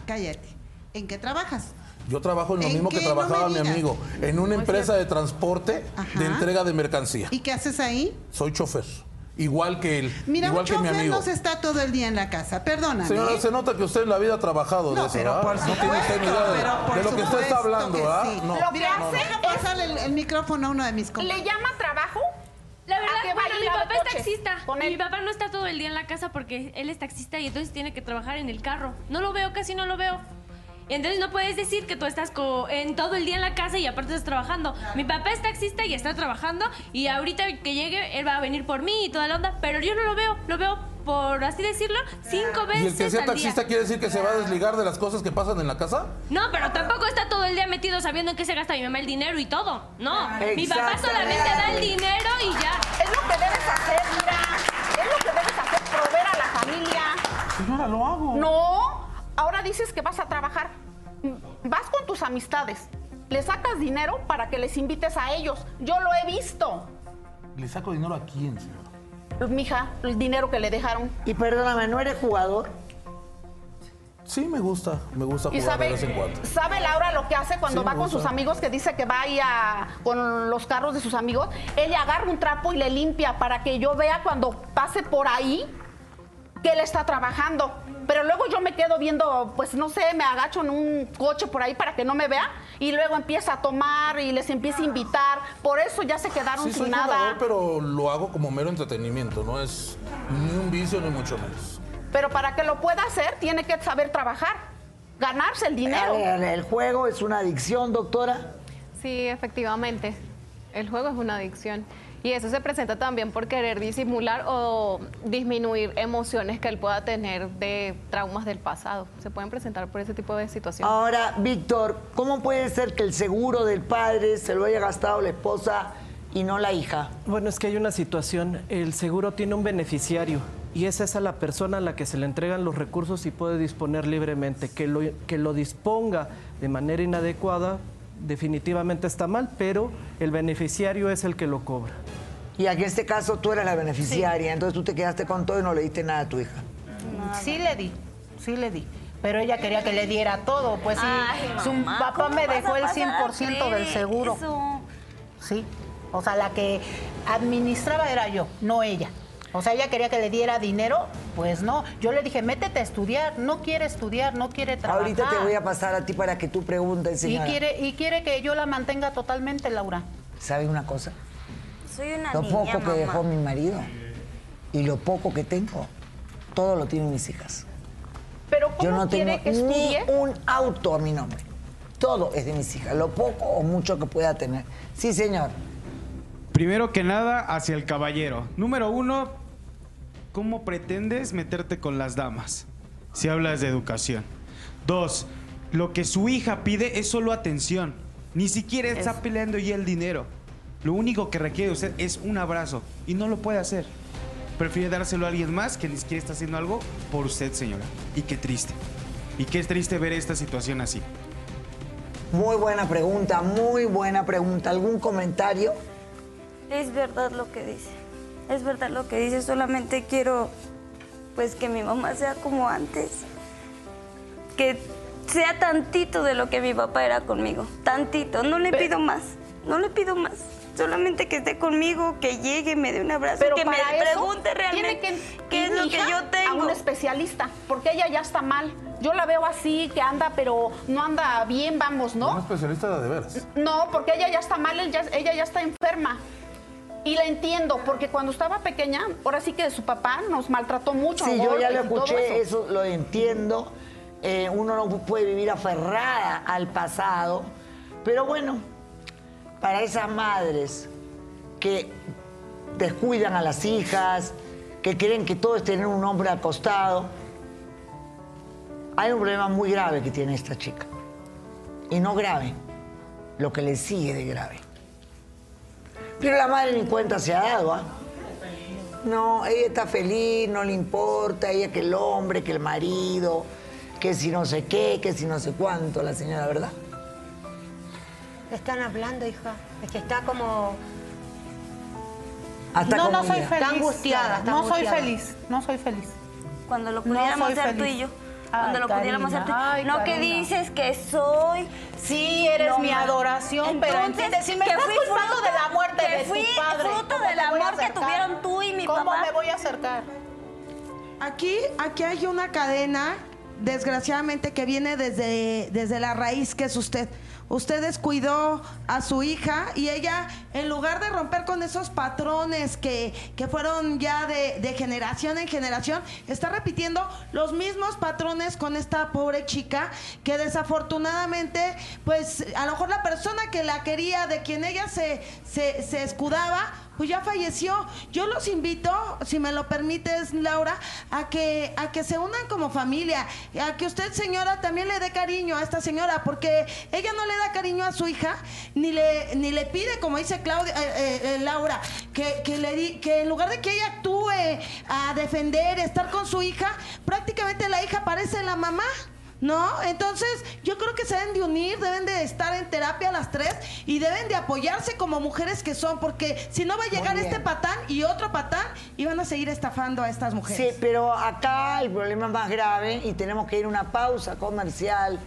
Cállate. ¿En qué trabajas? Yo trabajo en lo mismo que trabajaba mi amigo, en una empresa de transporte de entrega de mercancía. ¿Y qué haces ahí? Soy chofer. Igual que él. Mira, igual que mi amigo. está todo el día en la casa, perdóname. Señora, ¿eh? se nota que usted en la vida ha trabajado no, de eso, pero. Por supuesto, no tiene de, lo que usted está hablando, ¿verdad? Sí. Mira, que hace deja pasarle el, el, micrófono a uno de mis compañeros. ¿Le llama trabajo? La verdad, que bueno, mi papá es taxista. Mi papá no está todo el día en la casa porque él es taxista y entonces tiene que trabajar en el carro. No lo veo, casi no lo veo. Entonces no puedes decir que tú estás en todo el día en la casa y aparte estás trabajando. Mi papá es taxista y está trabajando y ahorita que llegue él va a venir por mí y toda la onda, pero yo no lo veo, lo veo por así decirlo, cinco veces. ¿Y el que sea taxista quiere decir que se va a desligar de las cosas que pasan en la casa? No, pero tampoco está todo el día metido sabiendo en qué se gasta mi mamá el dinero y todo. No, mi papá solamente da el dinero y ya. Es lo que debes hacer, mira. Es lo que debes hacer, proveer a la familia. Lo hago. No ahora dices que vas a trabajar. Vas con tus amistades. Le sacas dinero para que les invites a ellos. Yo lo he visto. ¿Le saco dinero a quién, señora? Mija, el dinero que le dejaron. Y perdóname, ¿no eres jugador? Sí, me gusta. Me gusta ¿Y jugar de sabe, vez en cuando. sabe Laura lo que hace cuando Sí, va con sus amigos, que dice que va ahí a- con los carros de sus amigos? Ella agarra un trapo y le limpia para que yo vea cuando pase por ahí que él está trabajando. Pero luego yo me quedo viendo, pues no sé, me agacho en un coche por ahí para que no me vea y luego empieza a tomar y les empieza a invitar. Por eso ya se quedaron Sí, sin soy nada. jugador, pero lo hago como mero entretenimiento. No es ni un vicio ni mucho menos. Pero para que lo pueda hacer, tiene que saber trabajar, ganarse el dinero. A ver, ¿El juego es una adicción, doctora? Sí, efectivamente. El juego es una adicción. Y eso se presenta también por querer disimular o disminuir emociones que él pueda tener de traumas del pasado. Se pueden presentar por ese tipo de situaciones. Ahora, Víctor, ¿cómo puede ser que el seguro del padre se lo haya gastado la esposa y no la hija? Bueno, es que hay una situación. El seguro tiene un beneficiario y esa es a la persona a la que se le entregan los recursos y puede disponer libremente. Que lo, que lo disponga de manera inadecuada definitivamente está mal, pero el beneficiario es el que lo cobra. Y aquí en este caso tú eras la beneficiaria, entonces tú te quedaste con todo y no le diste nada a tu hija. Sí le di, sí le di. Pero ella quería que le diera todo, pues sí. Su mamá, papá ¿cómo me dejó el pasar 100% del seguro. Eso. Sí. O sea, la que administraba era yo, no ella. O sea, ella quería que le diera dinero, pues no. Yo le dije, métete a estudiar. No quiere estudiar, no quiere trabajar. Ahorita te voy a pasar a ti para que tú preguntes, y señora. quiere, y quiere que yo la mantenga totalmente, Laura. ¿Sabe una cosa? Soy una Lo niña, poco que mamá. dejó mi marido y lo poco que tengo, todo lo tienen mis hijas. Pero Yo ¿cómo no tengo quiere que ni un auto a mi nombre. Todo es de mis hijas, lo poco o mucho que pueda tener. Sí, señor. Primero que nada, hacia el caballero. Número uno, ¿cómo pretendes meterte con las damas? Si hablas de educación. Dos, lo que su hija pide es solo atención. Ni siquiera está peleando ya el dinero. Lo único que requiere de usted es un abrazo y no lo puede hacer. Prefiere dárselo a alguien más que ni siquiera está haciendo algo por usted, señora. Y qué triste. Y qué triste ver esta situación así. Muy buena pregunta, muy buena pregunta. ¿Algún comentario? Es verdad lo que dice. Es verdad lo que dice. Solamente quiero, pues, que mi mamá sea como antes. Que sea tantito de lo que mi papá era conmigo. Tantito. No le pido más. No le pido más. Solamente que esté conmigo, que llegue, me dé un abrazo, Pero que me pregunte realmente tiene que qué es lo mi que hija yo tengo. A un especialista, porque ella ya está mal. Yo la veo así, que anda, pero no anda bien, vamos, Un ¿no? especialista de veras. No, porque ella ya está mal, ella ya está enferma. Y la entiendo, porque cuando estaba pequeña, ahora sí que su papá nos maltrató mucho. Sí, yo ya lo escuché, eso. eso lo entiendo. Eh, uno no puede vivir aferrada al pasado. Pero bueno, para esas madres que descuidan a las hijas, que creen que todo es tener un hombre al costado, hay un problema muy grave que tiene esta chica. Y no grave, lo que le sigue de grave. Pero la madre ni cuenta se ha dado, ¿ah? No, ella está feliz, no le importa, ella que el hombre, que el marido, que si no sé qué, que si no sé cuánto, la señora, ¿verdad? ¿Qué están hablando, hija? Es que está como... Hasta no, no soy ella. feliz. Está angustiada, está no soy feliz, no soy feliz. Cuando lo No pudiéramos soy hacer tú y yo. Ay, Cuando lo pudiéramos hacer ay, no que dices que soy. Sí, eres No, mi adoración, pero Entonces, si me que estás fui culpando fruto- de la muerte que de fui tu padre, fruto ¿cómo del amor que tuvieron tú y mi ¿Cómo papá? me voy a acercar? Aquí, aquí hay una cadena, desgraciadamente, que viene desde, desde la raíz que es usted. Usted descuidó a su hija y ella, en lugar de romper con esos patrones que, que fueron ya de, de generación en generación, está repitiendo los mismos patrones con esta pobre chica que desafortunadamente, pues a lo mejor la persona que la quería, de quien ella se, se, se escudaba, pues ya falleció. Yo los invito, si me lo permites, Laura, a que, a que se unan como familia, a que usted, señora, también le dé cariño a esta señora, porque ella no le da cariño a su hija, ni le, ni le pide, como dice Claudia, eh, eh, eh, Laura, que, que, le di- que en lugar de que ella actúe a defender, estar con su hija, prácticamente la hija parece la mamá. ¿No? Entonces, yo creo que se deben de unir, deben de estar en terapia las tres y deben de apoyarse como mujeres que son, porque si no va a llegar este patán y otro patán y van a seguir estafando a estas mujeres. Sí, pero acá el problema es más grave y tenemos que ir a una pausa comercial.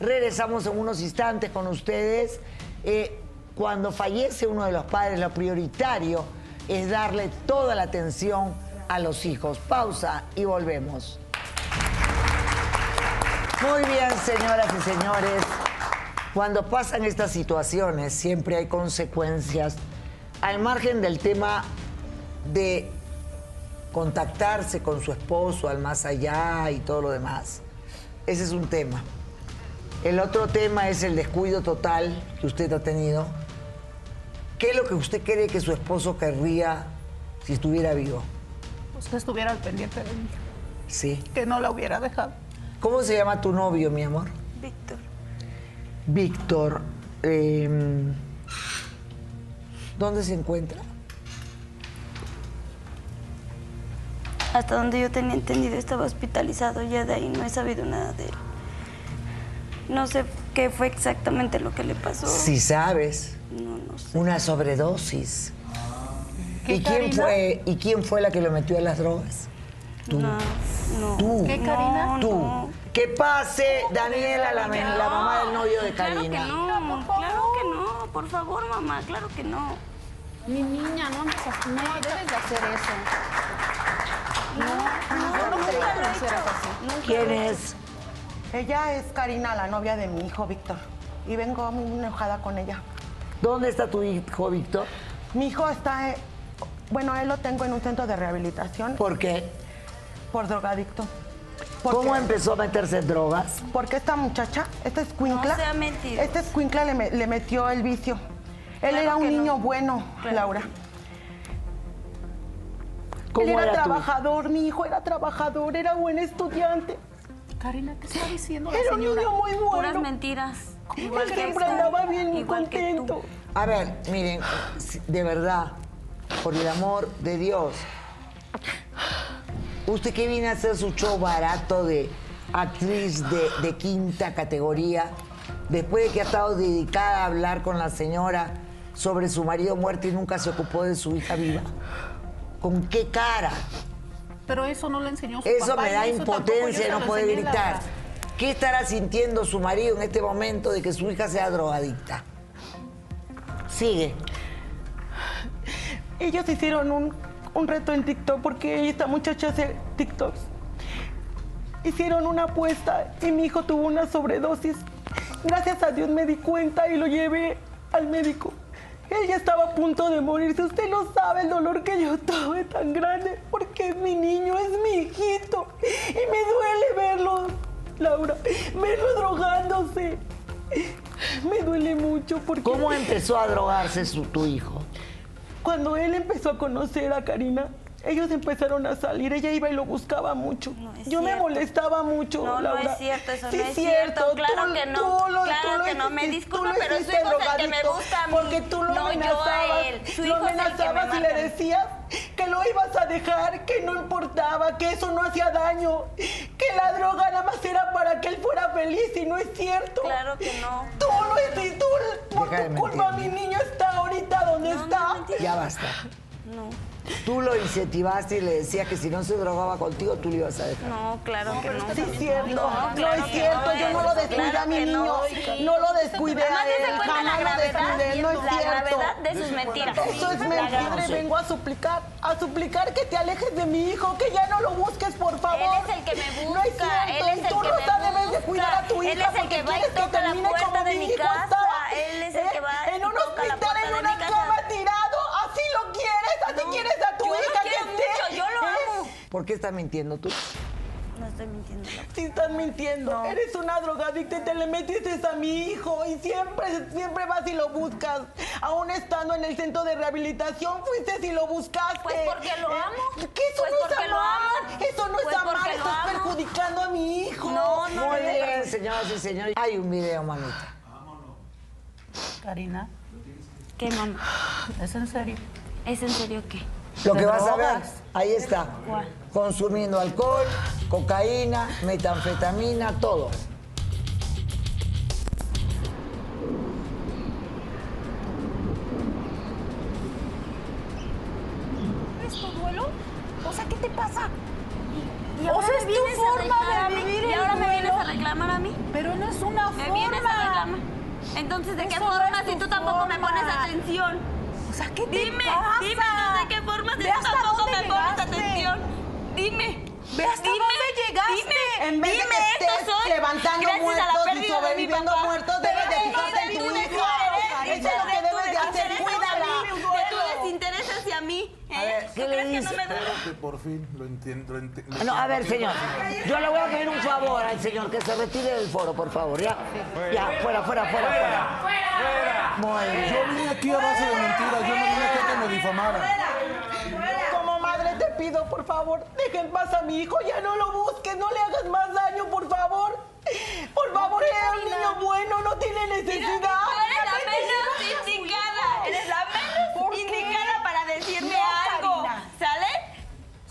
Regresamos en unos instantes con ustedes. Eh, cuando fallece uno de los padres, lo prioritario es darle toda la atención a los hijos. Pausa y volvemos. Muy bien, señoras y señores. Cuando pasan estas situaciones, siempre hay consecuencias. Al margen del tema de contactarse con su esposo al más allá y todo lo demás. Ese es un tema. El otro tema es el descuido total que usted ha tenido. ¿Qué es lo que usted cree que su esposo querría si estuviera vivo? Pues que estuviera al pendiente de mí, Sí. que no la hubiera dejado. ¿Cómo se llama tu novio, mi amor? Víctor. Víctor. eh, ¿Dónde se encuentra? Hasta donde yo tenía entendido estaba hospitalizado, ya de ahí no he sabido nada de él. No sé qué fue exactamente lo que le pasó. Si sabes. No, no sé. Una sobredosis. ¿Qué, ¿Y quién, fue, ¿Y quién fue la que lo metió a las drogas? Tú. No, no. Tú. ¿Qué, Karina? Tú. No. Que pase Daniela, la, la mamá del novio de Claro que Karina. no, claro que no, por favor, mamá, claro que no. Mi niña, no, no debes de hacer eso. No, no nunca creo lo que he lo hicieras hecho. así. ¿Quién es? Ella es Karina, la novia de mi hijo Víctor. Y vengo muy enojada con ella. ¿Dónde está tu hijo, Víctor? Mi hijo está, eh, bueno, él lo tengo en un centro de rehabilitación. ¿Por qué? Por drogadicto. ¿Cómo empezó a meterse en drogas? Porque esta muchacha, esta escuincla, No esta escuincla le, le metió el vicio. Él Claro era un que no. niño bueno, Claro Laura. ¿Cómo él era, trabajador, mi hijo era trabajador, era buen estudiante. Karina, ¿qué está diciendo la Era un señora? niño muy bueno. Puras mentiras. Igual que siempre andaba bien tú. contento. A ver, miren, de verdad, por el amor de Dios, usted que viene a hacer su show barato de actriz de, de quinta categoría, después de que ha estado dedicada a hablar con la señora sobre su marido muerto y nunca se ocupó de su hija viva, ¿con qué cara? Pero eso no le enseñó su Eso papá me da eso impotencia no poder enseñé, gritar. ¿Qué estará sintiendo su marido en este momento de que su hija sea drogadicta? Sigue. Ellos hicieron un, un reto en TikTok porque esta muchacha hace TikToks. Hicieron una apuesta y mi hijo tuvo una sobredosis. Gracias a Dios me di cuenta y lo llevé al médico. Ella estaba a punto de morirse. Usted no sabe el dolor que yo tuve tan grande porque es mi niño, es mi hijito. Y me duele verlo, Laura, verlo drogándose. Me duele mucho porque... ¿Cómo empezó a drogarse su, tu hijo? Cuando él empezó a conocer a Karina, ellos empezaron a salir. Ella iba y lo buscaba mucho. Yo me cierto. molestaba mucho. No, no Laura. es cierto, eso Sí no es cierto. Claro Tú- que no. tú lo- Claro tú lo que no. Me disculpa, pero su hijo es el que me busca a mí. Porque tú lo No, yo a amenazabas. él. Su lo hijo es el que me amenazabas y le decías que lo ibas a dejar, que no importaba, que eso no hacía daño, que la droga nada más era para que él fuera feliz y no es cierto. Claro que no. Tú lo hiciste, tú, por Deja tu culpa mi niño está ahorita donde está. Ya basta. No. Tú lo incentivaste y le decías que si no se drogaba contigo, tú lo ibas a dejar. No, claro que no. Sí, es cierto. No, No, claro es que cierto. no Yo no es. lo descuidé Claro a mi niño. no, sí. No lo descuidé Además, a él. cuenta Jamás la lo descuidé. No es la cierto. gravedad de sus mentiras. Eso es La mentira. y Vengo a suplicar, a suplicar que te alejes de mi hijo, que ya no lo busques, por favor. Él es el que me busca, No es cierto. él es el Tú, que Rosa, me debes de cuidar a tu hija Él es el porque que va y quieres que toca la termine puerta como de mi casa. estaba, Él es el ¿eh? que va En y un toca la hospital, en de una cama tirado. Lo quieres, así No, quieres a tu yo lo hija quiero que mucho, yo lo amo. ¿Por qué estás mintiendo tú? No estoy mintiendo. Sí estás mintiendo. Eres una drogadicta y te le metiste a mi hijo y siempre, siempre vas y lo buscas. aún estando en el centro de rehabilitación, fuiste y lo buscaste. Pues porque lo Eh, amo. ¿Qué eso Pues no es lo amar? amo. Eso no Pues es amar, porque lo estás amo. perjudicando a mi hijo. No, no, Muy no. bien, señoras y señores. Hay un video, manita. Karina, ¿Qué, mamá? ¿es en serio? ¿Es en serio qué? Lo ¿De que vas a ver, ahí está. ¿Cuál? Consumiendo alcohol, cocaína, metanfetamina, todo. ¿Es tu duelo? O sea, ¿qué te pasa? Y O sea, me es tu forma de mí. vivir Y ahora me vienes a reclamar a mí. Pero no es una Me forma. vienes a reclamar. Entonces, ¿de qué Eso forma si tú tampoco me pones atención? Sea, ¿qué te Dime, pasa? dime, no sé qué forma hasta tampoco me pones atención. Dime. Ve hasta dime, dónde llegaste. Dime, en vez dime, de que estés soy. levantando muertos y de sobreviviendo papá. muertos, Pero debes de entonces fijarte en tu eres- Eso es lo que debes de hacer. Cuídala. De tu desinterés hacia mí. A ver, ¿qué ¿Tú le crees que no me? Que por fin lo entiendo. Lo enti- lo No, a ver, entiendo. señor. Yo le voy a pedir un favor al señor que se retire del foro, por favor. Ya, ya, fuera, fuera, fuera, fuera. Muy bien. Yo vine aquí a base de mentiras. Yo no vine aquí a que me difamaran. Como madre te pido, por favor, deja en paz a mi hijo, ya no lo busques, no le hagas más daño, por favor. Por favor, era un niño bueno, no tiene Mira, necesidad. tú eres la menos indicada. Eres la ¿Por menos qué? indicada para decirme No, algo. Karina. ¿Sale?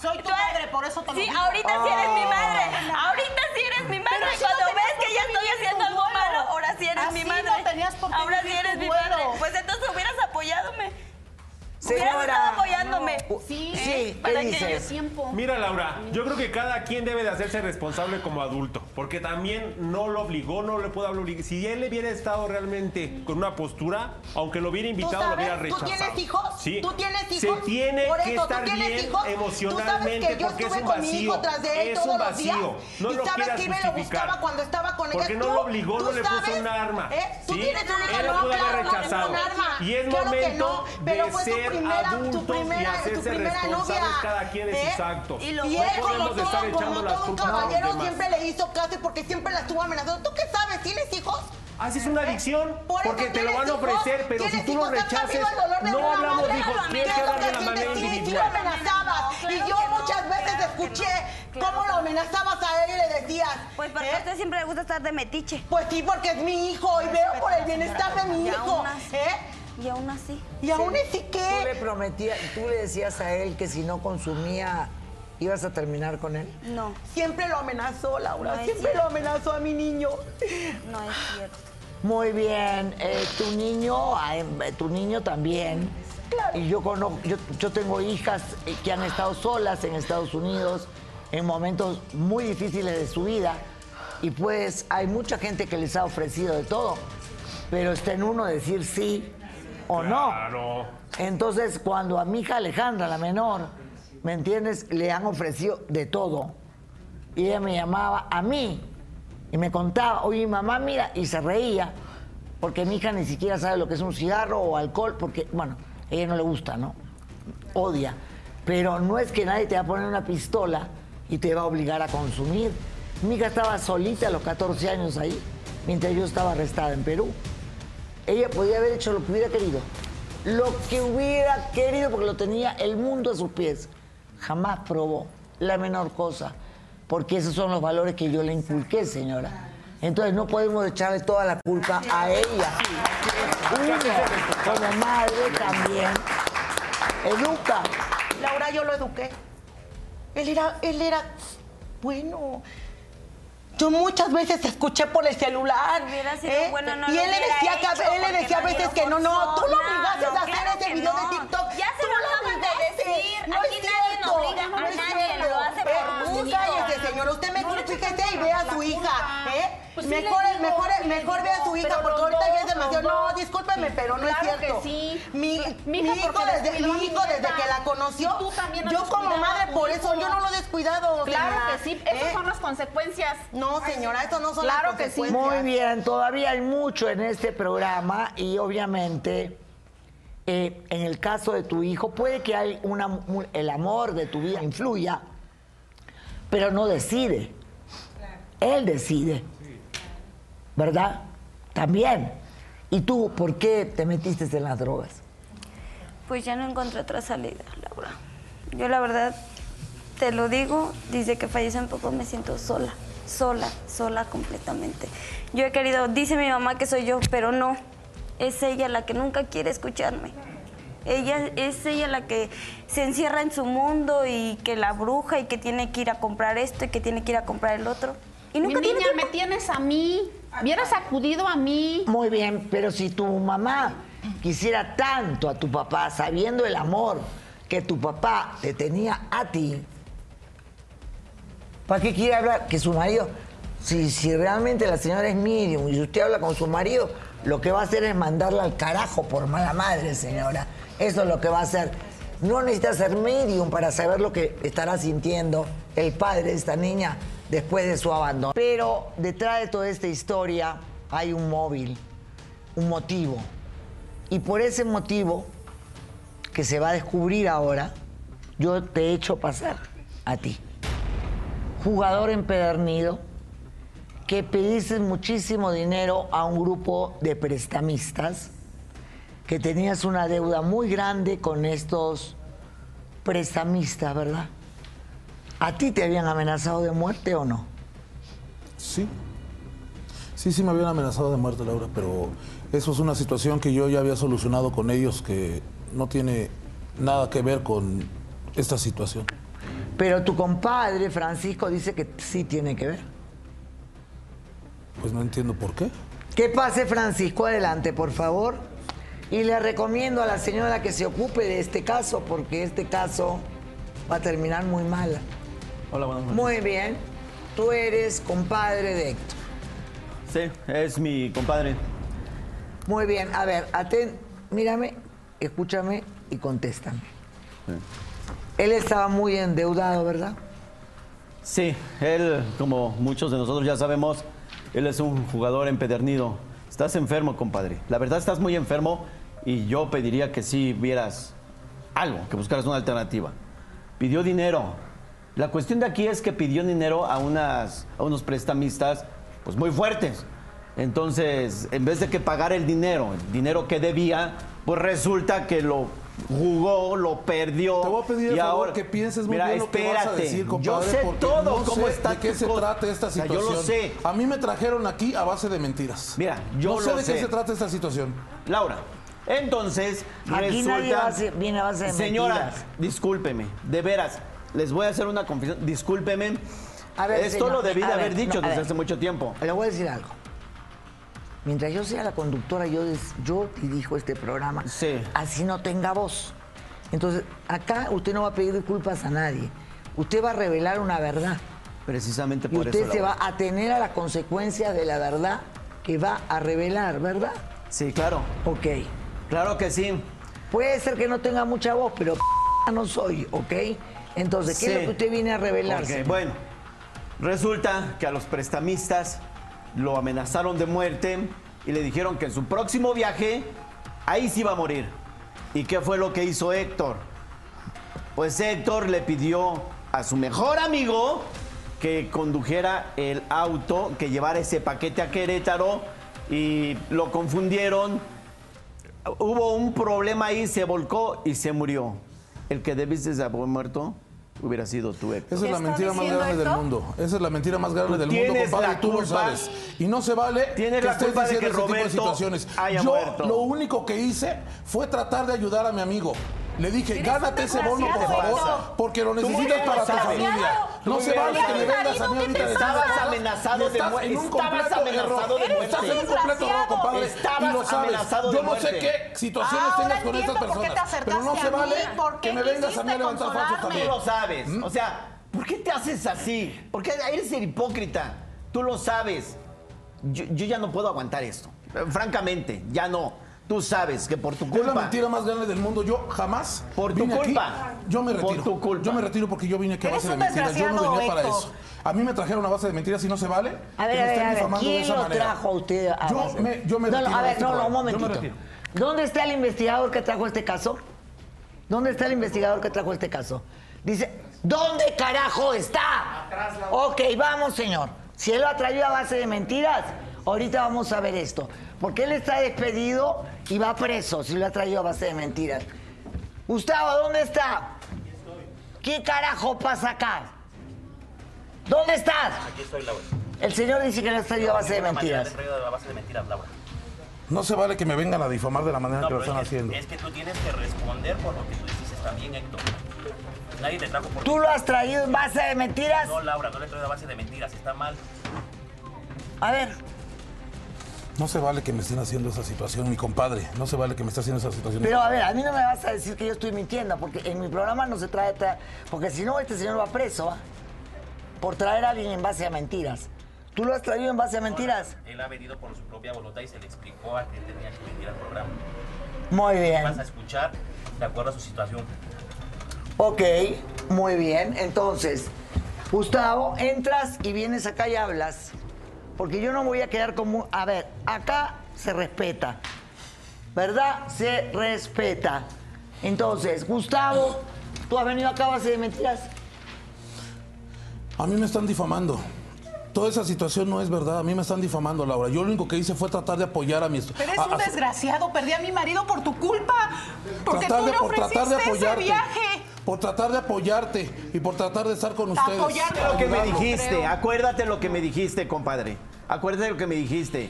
Soy tu madre, por eso te lo Sí, digo. ahorita sí eres mi madre. Ah. Ahorita sí eres mi madre. Pero Cuando no ves que ya estoy haciendo algo malo, ahora sí eres mi madre. no tenías por qué Ahora sí eres mi madre. Pues entonces hubieras apoyándome. Hubieras Señora. estado apoyándome. Sí, Sí, ¿qué Para que dices? tiempo. Mira, Laura, yo creo que cada quien debe de hacerse responsable como adulto, porque también no lo obligó, no le puedo obligar. Si él hubiera estado realmente con una postura, aunque lo hubiera invitado, lo hubiera ¿Tú rechazado. tienes hijos? Sí. ¿Tú tienes Se hijos? tiene Por que eso, ¿tú estar bien hijos? Tú emocionalmente, sabes que yo porque es un con mi vacío. hijo tras de él es todos un los días. vacío. No y lo sabes que me lo justificar. buscaba cuando estaba con ella. Porque no ¿Tú? lo obligó, ¿Tú no le puso un arma. ¿Eh? ¿Tú ¿sí? tienes un hijo? Él lo No, pudo haber rechazado. Y es momento de ser primera- tu adultos primera- y tu hacerse primera responsables novia. cada quien de ¿Eh? sus actos. Y, no él, como podemos todo, estar echando como las todo un culpas a los caballero, demás. siempre le hizo caso y porque siempre la estuvo amenazando. ¿Tú qué sabes? ¿Tienes hijos? Así es una adicción, Por eso porque te lo van a hijos, ofrecer, pero si tú lo hijos, ¿has rechaces, sabido el dolor de no una hablamos madre? de hijos, tienes que hablar de la ¿qué manera sientes? Sí, sí individual. lo amenazabas. No, y yo no, muchas veces claro escuché no, cómo lo amenazabas a él y le decías. Pues porque ¿eh? a usted siempre le gusta estar de metiche. Pues sí, porque es mi hijo y veo por el bienestar de mi Y hijo. ¿eh? Y aún así. Y aún así Tú le prometías, tú le decías a él que si no consumía, ibas a terminar con él. No, Siempre lo amenazó, Laura. No siempre cierto. lo amenazó a mi niño. no es cierto. Muy bien, eh, tu niño, eh, tu niño también. Y yo conozco, yo, yo tengo hijas que han estado solas en Estados Unidos en momentos muy difíciles de su vida. Y pues hay mucha gente que les ha ofrecido de todo, pero está en uno decir sí o no. Claro. Entonces, cuando a mi hija Alejandra, la menor, ¿me entiendes? Le han ofrecido de todo. Y ella me llamaba a mí y me contaba, oye, mamá, mira, y se reía, porque mi hija ni siquiera sabe lo que es un cigarro o alcohol, porque, bueno, a ella no le gusta, ¿no? Odia. Pero no es que nadie te va a poner una pistola y te va a obligar a consumir. Mi hija estaba solita a los 14 años ahí, mientras yo estaba arrestada en Perú. Ella podía haber hecho lo que hubiera querido. Lo que hubiera querido porque lo tenía el mundo a sus pies. Jamás probó la menor cosa. Porque esos son los valores que yo le inculqué, señora. Entonces no podemos echarle toda la culpa a ella. Uno, como madre también, educa. Laura, yo lo eduqué. Él era, él era bueno. Yo muchas veces escuché por el celular. Sido ¿eh? bueno, no y él le decía, que- él le decía a veces que no, no, tú lo obligaste No, a hacer claro ese video no. de TikTok. Ya se Tú decir. No Aquí es nadie cierto. obliga a No es nadie, cierto. lo hace por gusto. cállese, señor. Usted mejor fíjese y vea a su hija. ¿eh? Pues sí mejor, digo, mejor, mejor vea a su hija porque ahorita ya es demasiado. No, discúlpeme, pero no es cierto. que sí. Mi, Mi mi hija hijo, desde, a mi hijo desde que la conoció, tú también yo como madre, a por eso yo no lo he descuidado. Claro señora. que sí, esas ¿Eh? son las consecuencias. No, señora, eso no son Claro las que sí. consecuencias. Muy bien, todavía hay mucho en este programa y obviamente eh, en el caso de tu hijo puede que hay una, un- el amor de tu vida influya, pero no decide. Él decide, ¿verdad? También. ¿Y tú por qué te metiste en las drogas? Pues ya no encontré otra salida, Laura. Yo la verdad, te lo digo, desde que falleció un poco me siento sola, sola, sola completamente. Yo he querido, dice mi mamá que soy yo, pero no, es ella la que nunca quiere escucharme. Ella es ella la que se encierra en su mundo y que la bruja y que tiene que ir a comprar esto y que tiene que ir a comprar el otro. Y nunca Mi tiene niña, tiempo. me tienes a mí. Hubieras acudido a mí. Muy bien, pero si tu mamá quisiera tanto a tu papá, sabiendo el amor que tu papá te tenía a ti, ¿para qué quiere hablar que su marido? Si, si realmente la señora es medium y usted habla con su marido, lo que va a hacer es mandarla al carajo por mala madre, señora. Eso es lo que va a hacer. No necesita ser medium para saber lo que estará sintiendo el padre de esta niña después de su abandono. Pero detrás de toda esta historia hay un móvil, un motivo. Y por ese motivo, que se va a descubrir ahora, yo te he hecho pasar a ti. Jugador empedernido, que pediste muchísimo dinero a un grupo de prestamistas, que tenías una deuda muy grande con estos prestamistas, ¿verdad? ¿A ti te habían amenazado de muerte o no? Sí. Sí, sí me habían amenazado de muerte, Laura, pero eso es una situación que yo ya había solucionado con ellos que no tiene nada que ver con esta situación. Pero tu compadre, Francisco, dice que sí tiene que ver. Pues no entiendo por qué. Que pase Francisco adelante, por favor. Y le recomiendo a la señora que se ocupe de este caso, porque este caso va a terminar muy mal. Hola, buenas noches. Muy bien. Tú eres compadre de Héctor. Sí, es mi compadre. Muy bien. A ver, atén, mírame, escúchame y contéstame. Él estaba muy endeudado, ¿verdad? Sí, él, como muchos de nosotros ya sabemos, él es un jugador empedernido. Estás enfermo, compadre. La verdad estás muy enfermo y yo pediría que sí vieras algo, que buscaras una alternativa. Pidió dinero. La cuestión de aquí es que pidió dinero a, unas, a unos prestamistas pues muy fuertes. Entonces, en vez de que pagar el dinero, el dinero que debía, pues resulta que lo jugó, lo perdió. Te voy a pedir y el favor ahora, que pienses muy Mira, bien lo que vas a espérate. decir, Yo compadre, sé porque todo no cómo sé está de qué se cosa. trata esta O sea, situación. yo lo sé. A mí me trajeron aquí a base de mentiras. Mira, yo no sé lo de sé. qué se trata esta situación. Laura, entonces Aquí resulta... nadie va a ser- viene a base de Señora, mentiras. discúlpeme, de veras, les voy a hacer una confesión, discúlpeme. A ver, Esto señor, lo debí de haber ver, dicho no, desde ver. hace mucho tiempo. Le voy a decir algo. Mientras yo sea la conductora, yo, des- yo dirijo este programa. Así no tenga voz. Entonces, acá usted no va a pedir disculpas a nadie. Usted va a revelar una verdad. Precisamente Y por usted eso. se va a atener a las consecuencias de la verdad que va a revelar, ¿verdad? Sí, claro. Ok. Claro que sí. Puede ser que no tenga mucha voz, pero no soy, ¿ok? Entonces, ¿qué es Sí. lo que usted viene a revelar? Bueno, resulta que a los prestamistas lo amenazaron de muerte y le dijeron que en su próximo viaje ahí sí iba a morir. ¿Y qué fue lo que hizo Héctor? Pues Héctor le pidió a su mejor amigo que condujera el auto, que llevara ese paquete a Querétaro y lo confundieron. Hubo un problema ahí, se volcó y se murió. El que debiste de haber muerto hubiera sido tú, Héctor. Esa es la mentira más grande del mundo. Esa es la mentira más grande del mundo, compadre. la tú lo sabes. Y no se vale Tienes que la estés culpa de diciendo que ese tipo de situaciones. Yo muerto. lo único que hice fue tratar de ayudar a mi amigo. Le dije, gánate ese bono, por favor, porque lo necesitas para tu familia. No se vale que me vengas a mí ahorita decir Estabas amenazado de muerte. Estabas amenazado de muerte. Estás en un completo error, compadre. Estabas lo sabes. amenazado de Yo no sé qué situaciones tengas con estas personas. Pero no se vale ¿por qué que me vengas a mí a levantar falsos también. Tú lo sabes. ¿Mm? O sea, ¿por qué te haces así? ¿Por qué eres el hipócrita? Tú lo sabes. Yo, yo ya no puedo aguantar esto. Francamente, ya no. Tú sabes que por tu Es culpa. la mentira más grande del mundo. Yo jamás. Por tu vine aquí- culpa. yo me Por retiro. tu culpa. Yo me retiro porque yo vine aquí a base de mentiras. Yo no desgraciado, venía para eso. A mí me trajeron a base de mentiras y no se vale. A ver, que a me ver, estén a ver, ¿quién lo manera. trajo a usted a Yo base? me, yo me No, no, retiro a ver, este no, no, un me momentito. retiro. ¿Dónde está el investigador que trajo este caso? ¿Dónde está el investigador que trajo este caso? Dice, ¿dónde carajo está? Ok, vamos, señor. Si él lo ha traído a base de mentiras, ahorita vamos a ver esto. Porque él está despedido y va preso si lo ha traído a base de mentiras. Gustavo, ¿dónde está? ¿Qué carajo pasa acá? ¿Dónde estás? Aquí estoy, Laura. El señor dice que lo has traído a base de mentiras. le he traído a base de mentiras, Laura. No se vale que me vengan a difamar de la manera No, que lo están es haciendo. es que tú tienes que responder por lo que tú dices también, Héctor. Nadie te trajo por ¿Tú lo has traído en base de mentiras? No, Laura, no le he traído a base de mentiras. Está mal. A ver. No se vale que me estén haciendo esa situación, mi compadre. No se vale que me esté haciendo esa situación. Pero a ver, a mí no me vas a decir que yo estoy mintiendo, porque en mi programa no se trata. Porque si no, este señor va preso por traer a alguien en base a mentiras. ¿Tú lo has traído en base a mentiras? Él ha venido por su propia voluntad y se le explicó a que tenía que venir al programa. Muy bien. Vas a escuchar de acuerdo a su situación. Ok, muy bien. Entonces, Gustavo, entras y vienes acá y hablas. Porque yo no voy a quedar como... A ver, acá se respeta. ¿Verdad? Se respeta. Entonces, Gustavo, tú has venido acá a base de mentiras. A mí me están difamando. Toda esa situación no es verdad. A mí me están difamando, Laura. Yo lo único que hice fue tratar de apoyar a mi Pero es a- un a- desgraciado, perdí a mi marido por tu culpa. Porque tratar tú de, le por tratar de ofreciste ese apoyarte. viaje. Por tratar de apoyarte y por tratar de estar con ustedes. Acuérdate lo que me dijiste, acuérdate lo que me dijiste, compadre. Acuérdate lo que me dijiste.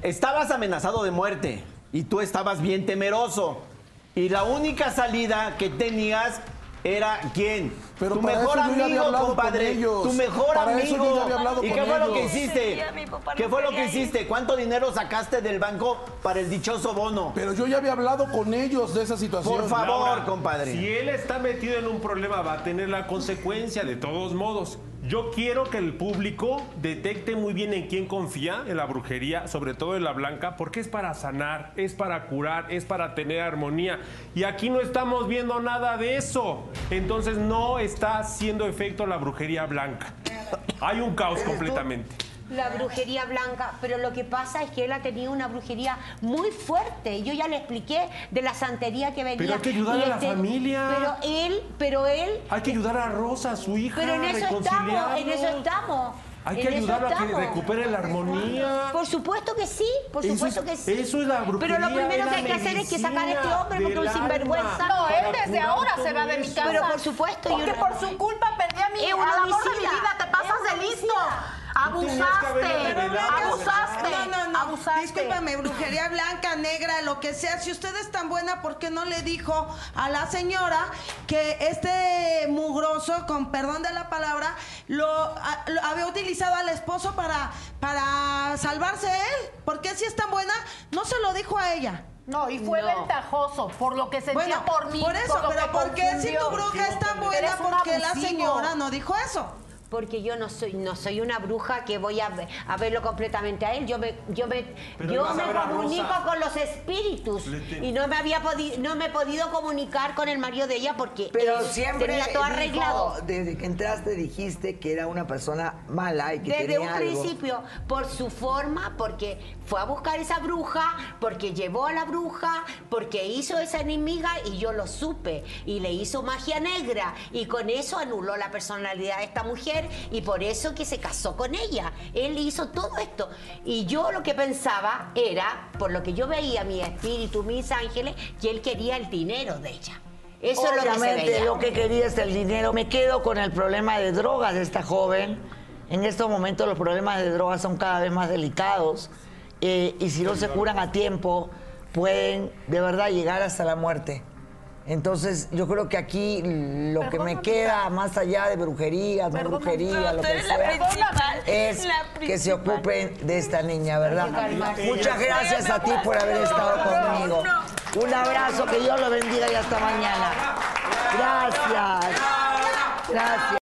Estabas amenazado de muerte y tú estabas bien temeroso. Y la única salida que tenías era quién? Pero tu mejor eso yo ya había amigo, con compadre. ellos. Tu mejor Para eso yo amigo. ya había hablado ¿Y con qué fue lo que hiciste? ¿Qué fue lo que hiciste? ¿Cuánto dinero sacaste del banco para el dichoso bono? Pero yo ya había hablado con ellos de esa situación. Por favor, Laura, compadre. Si él está metido en un problema, va a tener la consecuencia de todos modos. Yo quiero que el público detecte muy bien en quién confía en la brujería, sobre todo en la blanca, porque es para sanar, es para curar, es para tener armonía. Y aquí no estamos viendo nada de eso. Entonces no está haciendo efecto la brujería blanca. Hay un caos completamente. La brujería blanca, pero lo que pasa es que él ha tenido una brujería muy fuerte. Yo ya le expliqué de la santería que venía. Pero hay que ayudar Y a la familia. Pero él, pero él. Hay que ayudar a Rosa, a su hija, Pero en a eso estamos, en eso estamos. Hay que ayudarlo a que recupere la armonía. Por supuesto que sí, por Eso supuesto es- que sí. eso es la brujería, Pero lo primero que la hay que hacer es que sacar a este hombre porque es un sinvergüenza. No, él desde ahora se va de mi casa. Pero por supuesto, yo Porque no- por su culpa perdí a mi Es un al amor de mi vida. Te pasas de listo. Abusaste. Abusaste. No, no, no. Abusaste. Discúlpame, brujería blanca, negra, lo que sea. Si usted es tan buena, ¿por qué no le dijo a la señora que este mugroso, con perdón de la palabra, lo, a- lo había utilizado al esposo para, para salvarse él? ¿Por qué si es tan buena? No se lo dijo a ella. No, y fue No. ventajoso por lo que sentía Bueno, por mí. por eso, pero ¿por qué si tu bruja es tan buena, por qué la señora no dijo eso? Porque yo no soy, no soy una bruja que voy a, ve- a verlo completamente a él. Yo me, yo me, Pero yo me comunico Rosa. con los espíritus y no me había podido, no me he podido comunicar con el marido de ella porque Pero él siempre tenía todo dijo, arreglado. desde que entraste dijiste que era una persona mala y que Desde tenía un algo. principio, por su forma, porque fue a buscar esa bruja, porque llevó a la bruja, porque hizo esa enemiga y yo lo supe. Y le hizo magia negra. Y con eso anuló la personalidad de esta mujer y por eso que se casó con ella. Él hizo todo esto. Y yo lo que pensaba era, por lo que yo veía mi espíritu, mis ángeles, que él quería el dinero de ella. Eso es lo que se lo que quería es el dinero. Me quedo con el problema de drogas de esta joven. En estos momentos los problemas de drogas son cada vez más delicados eh, y si no se curan a tiempo pueden de verdad llegar hasta la muerte. Entonces yo creo que aquí lo que me queda más allá de brujería, no brujería, lo que sea, es que se ocupen de esta niña, ¿verdad? Muchas gracias a ti por haber estado conmigo. Un abrazo, que Dios lo bendiga y hasta mañana. Gracias. Gracias.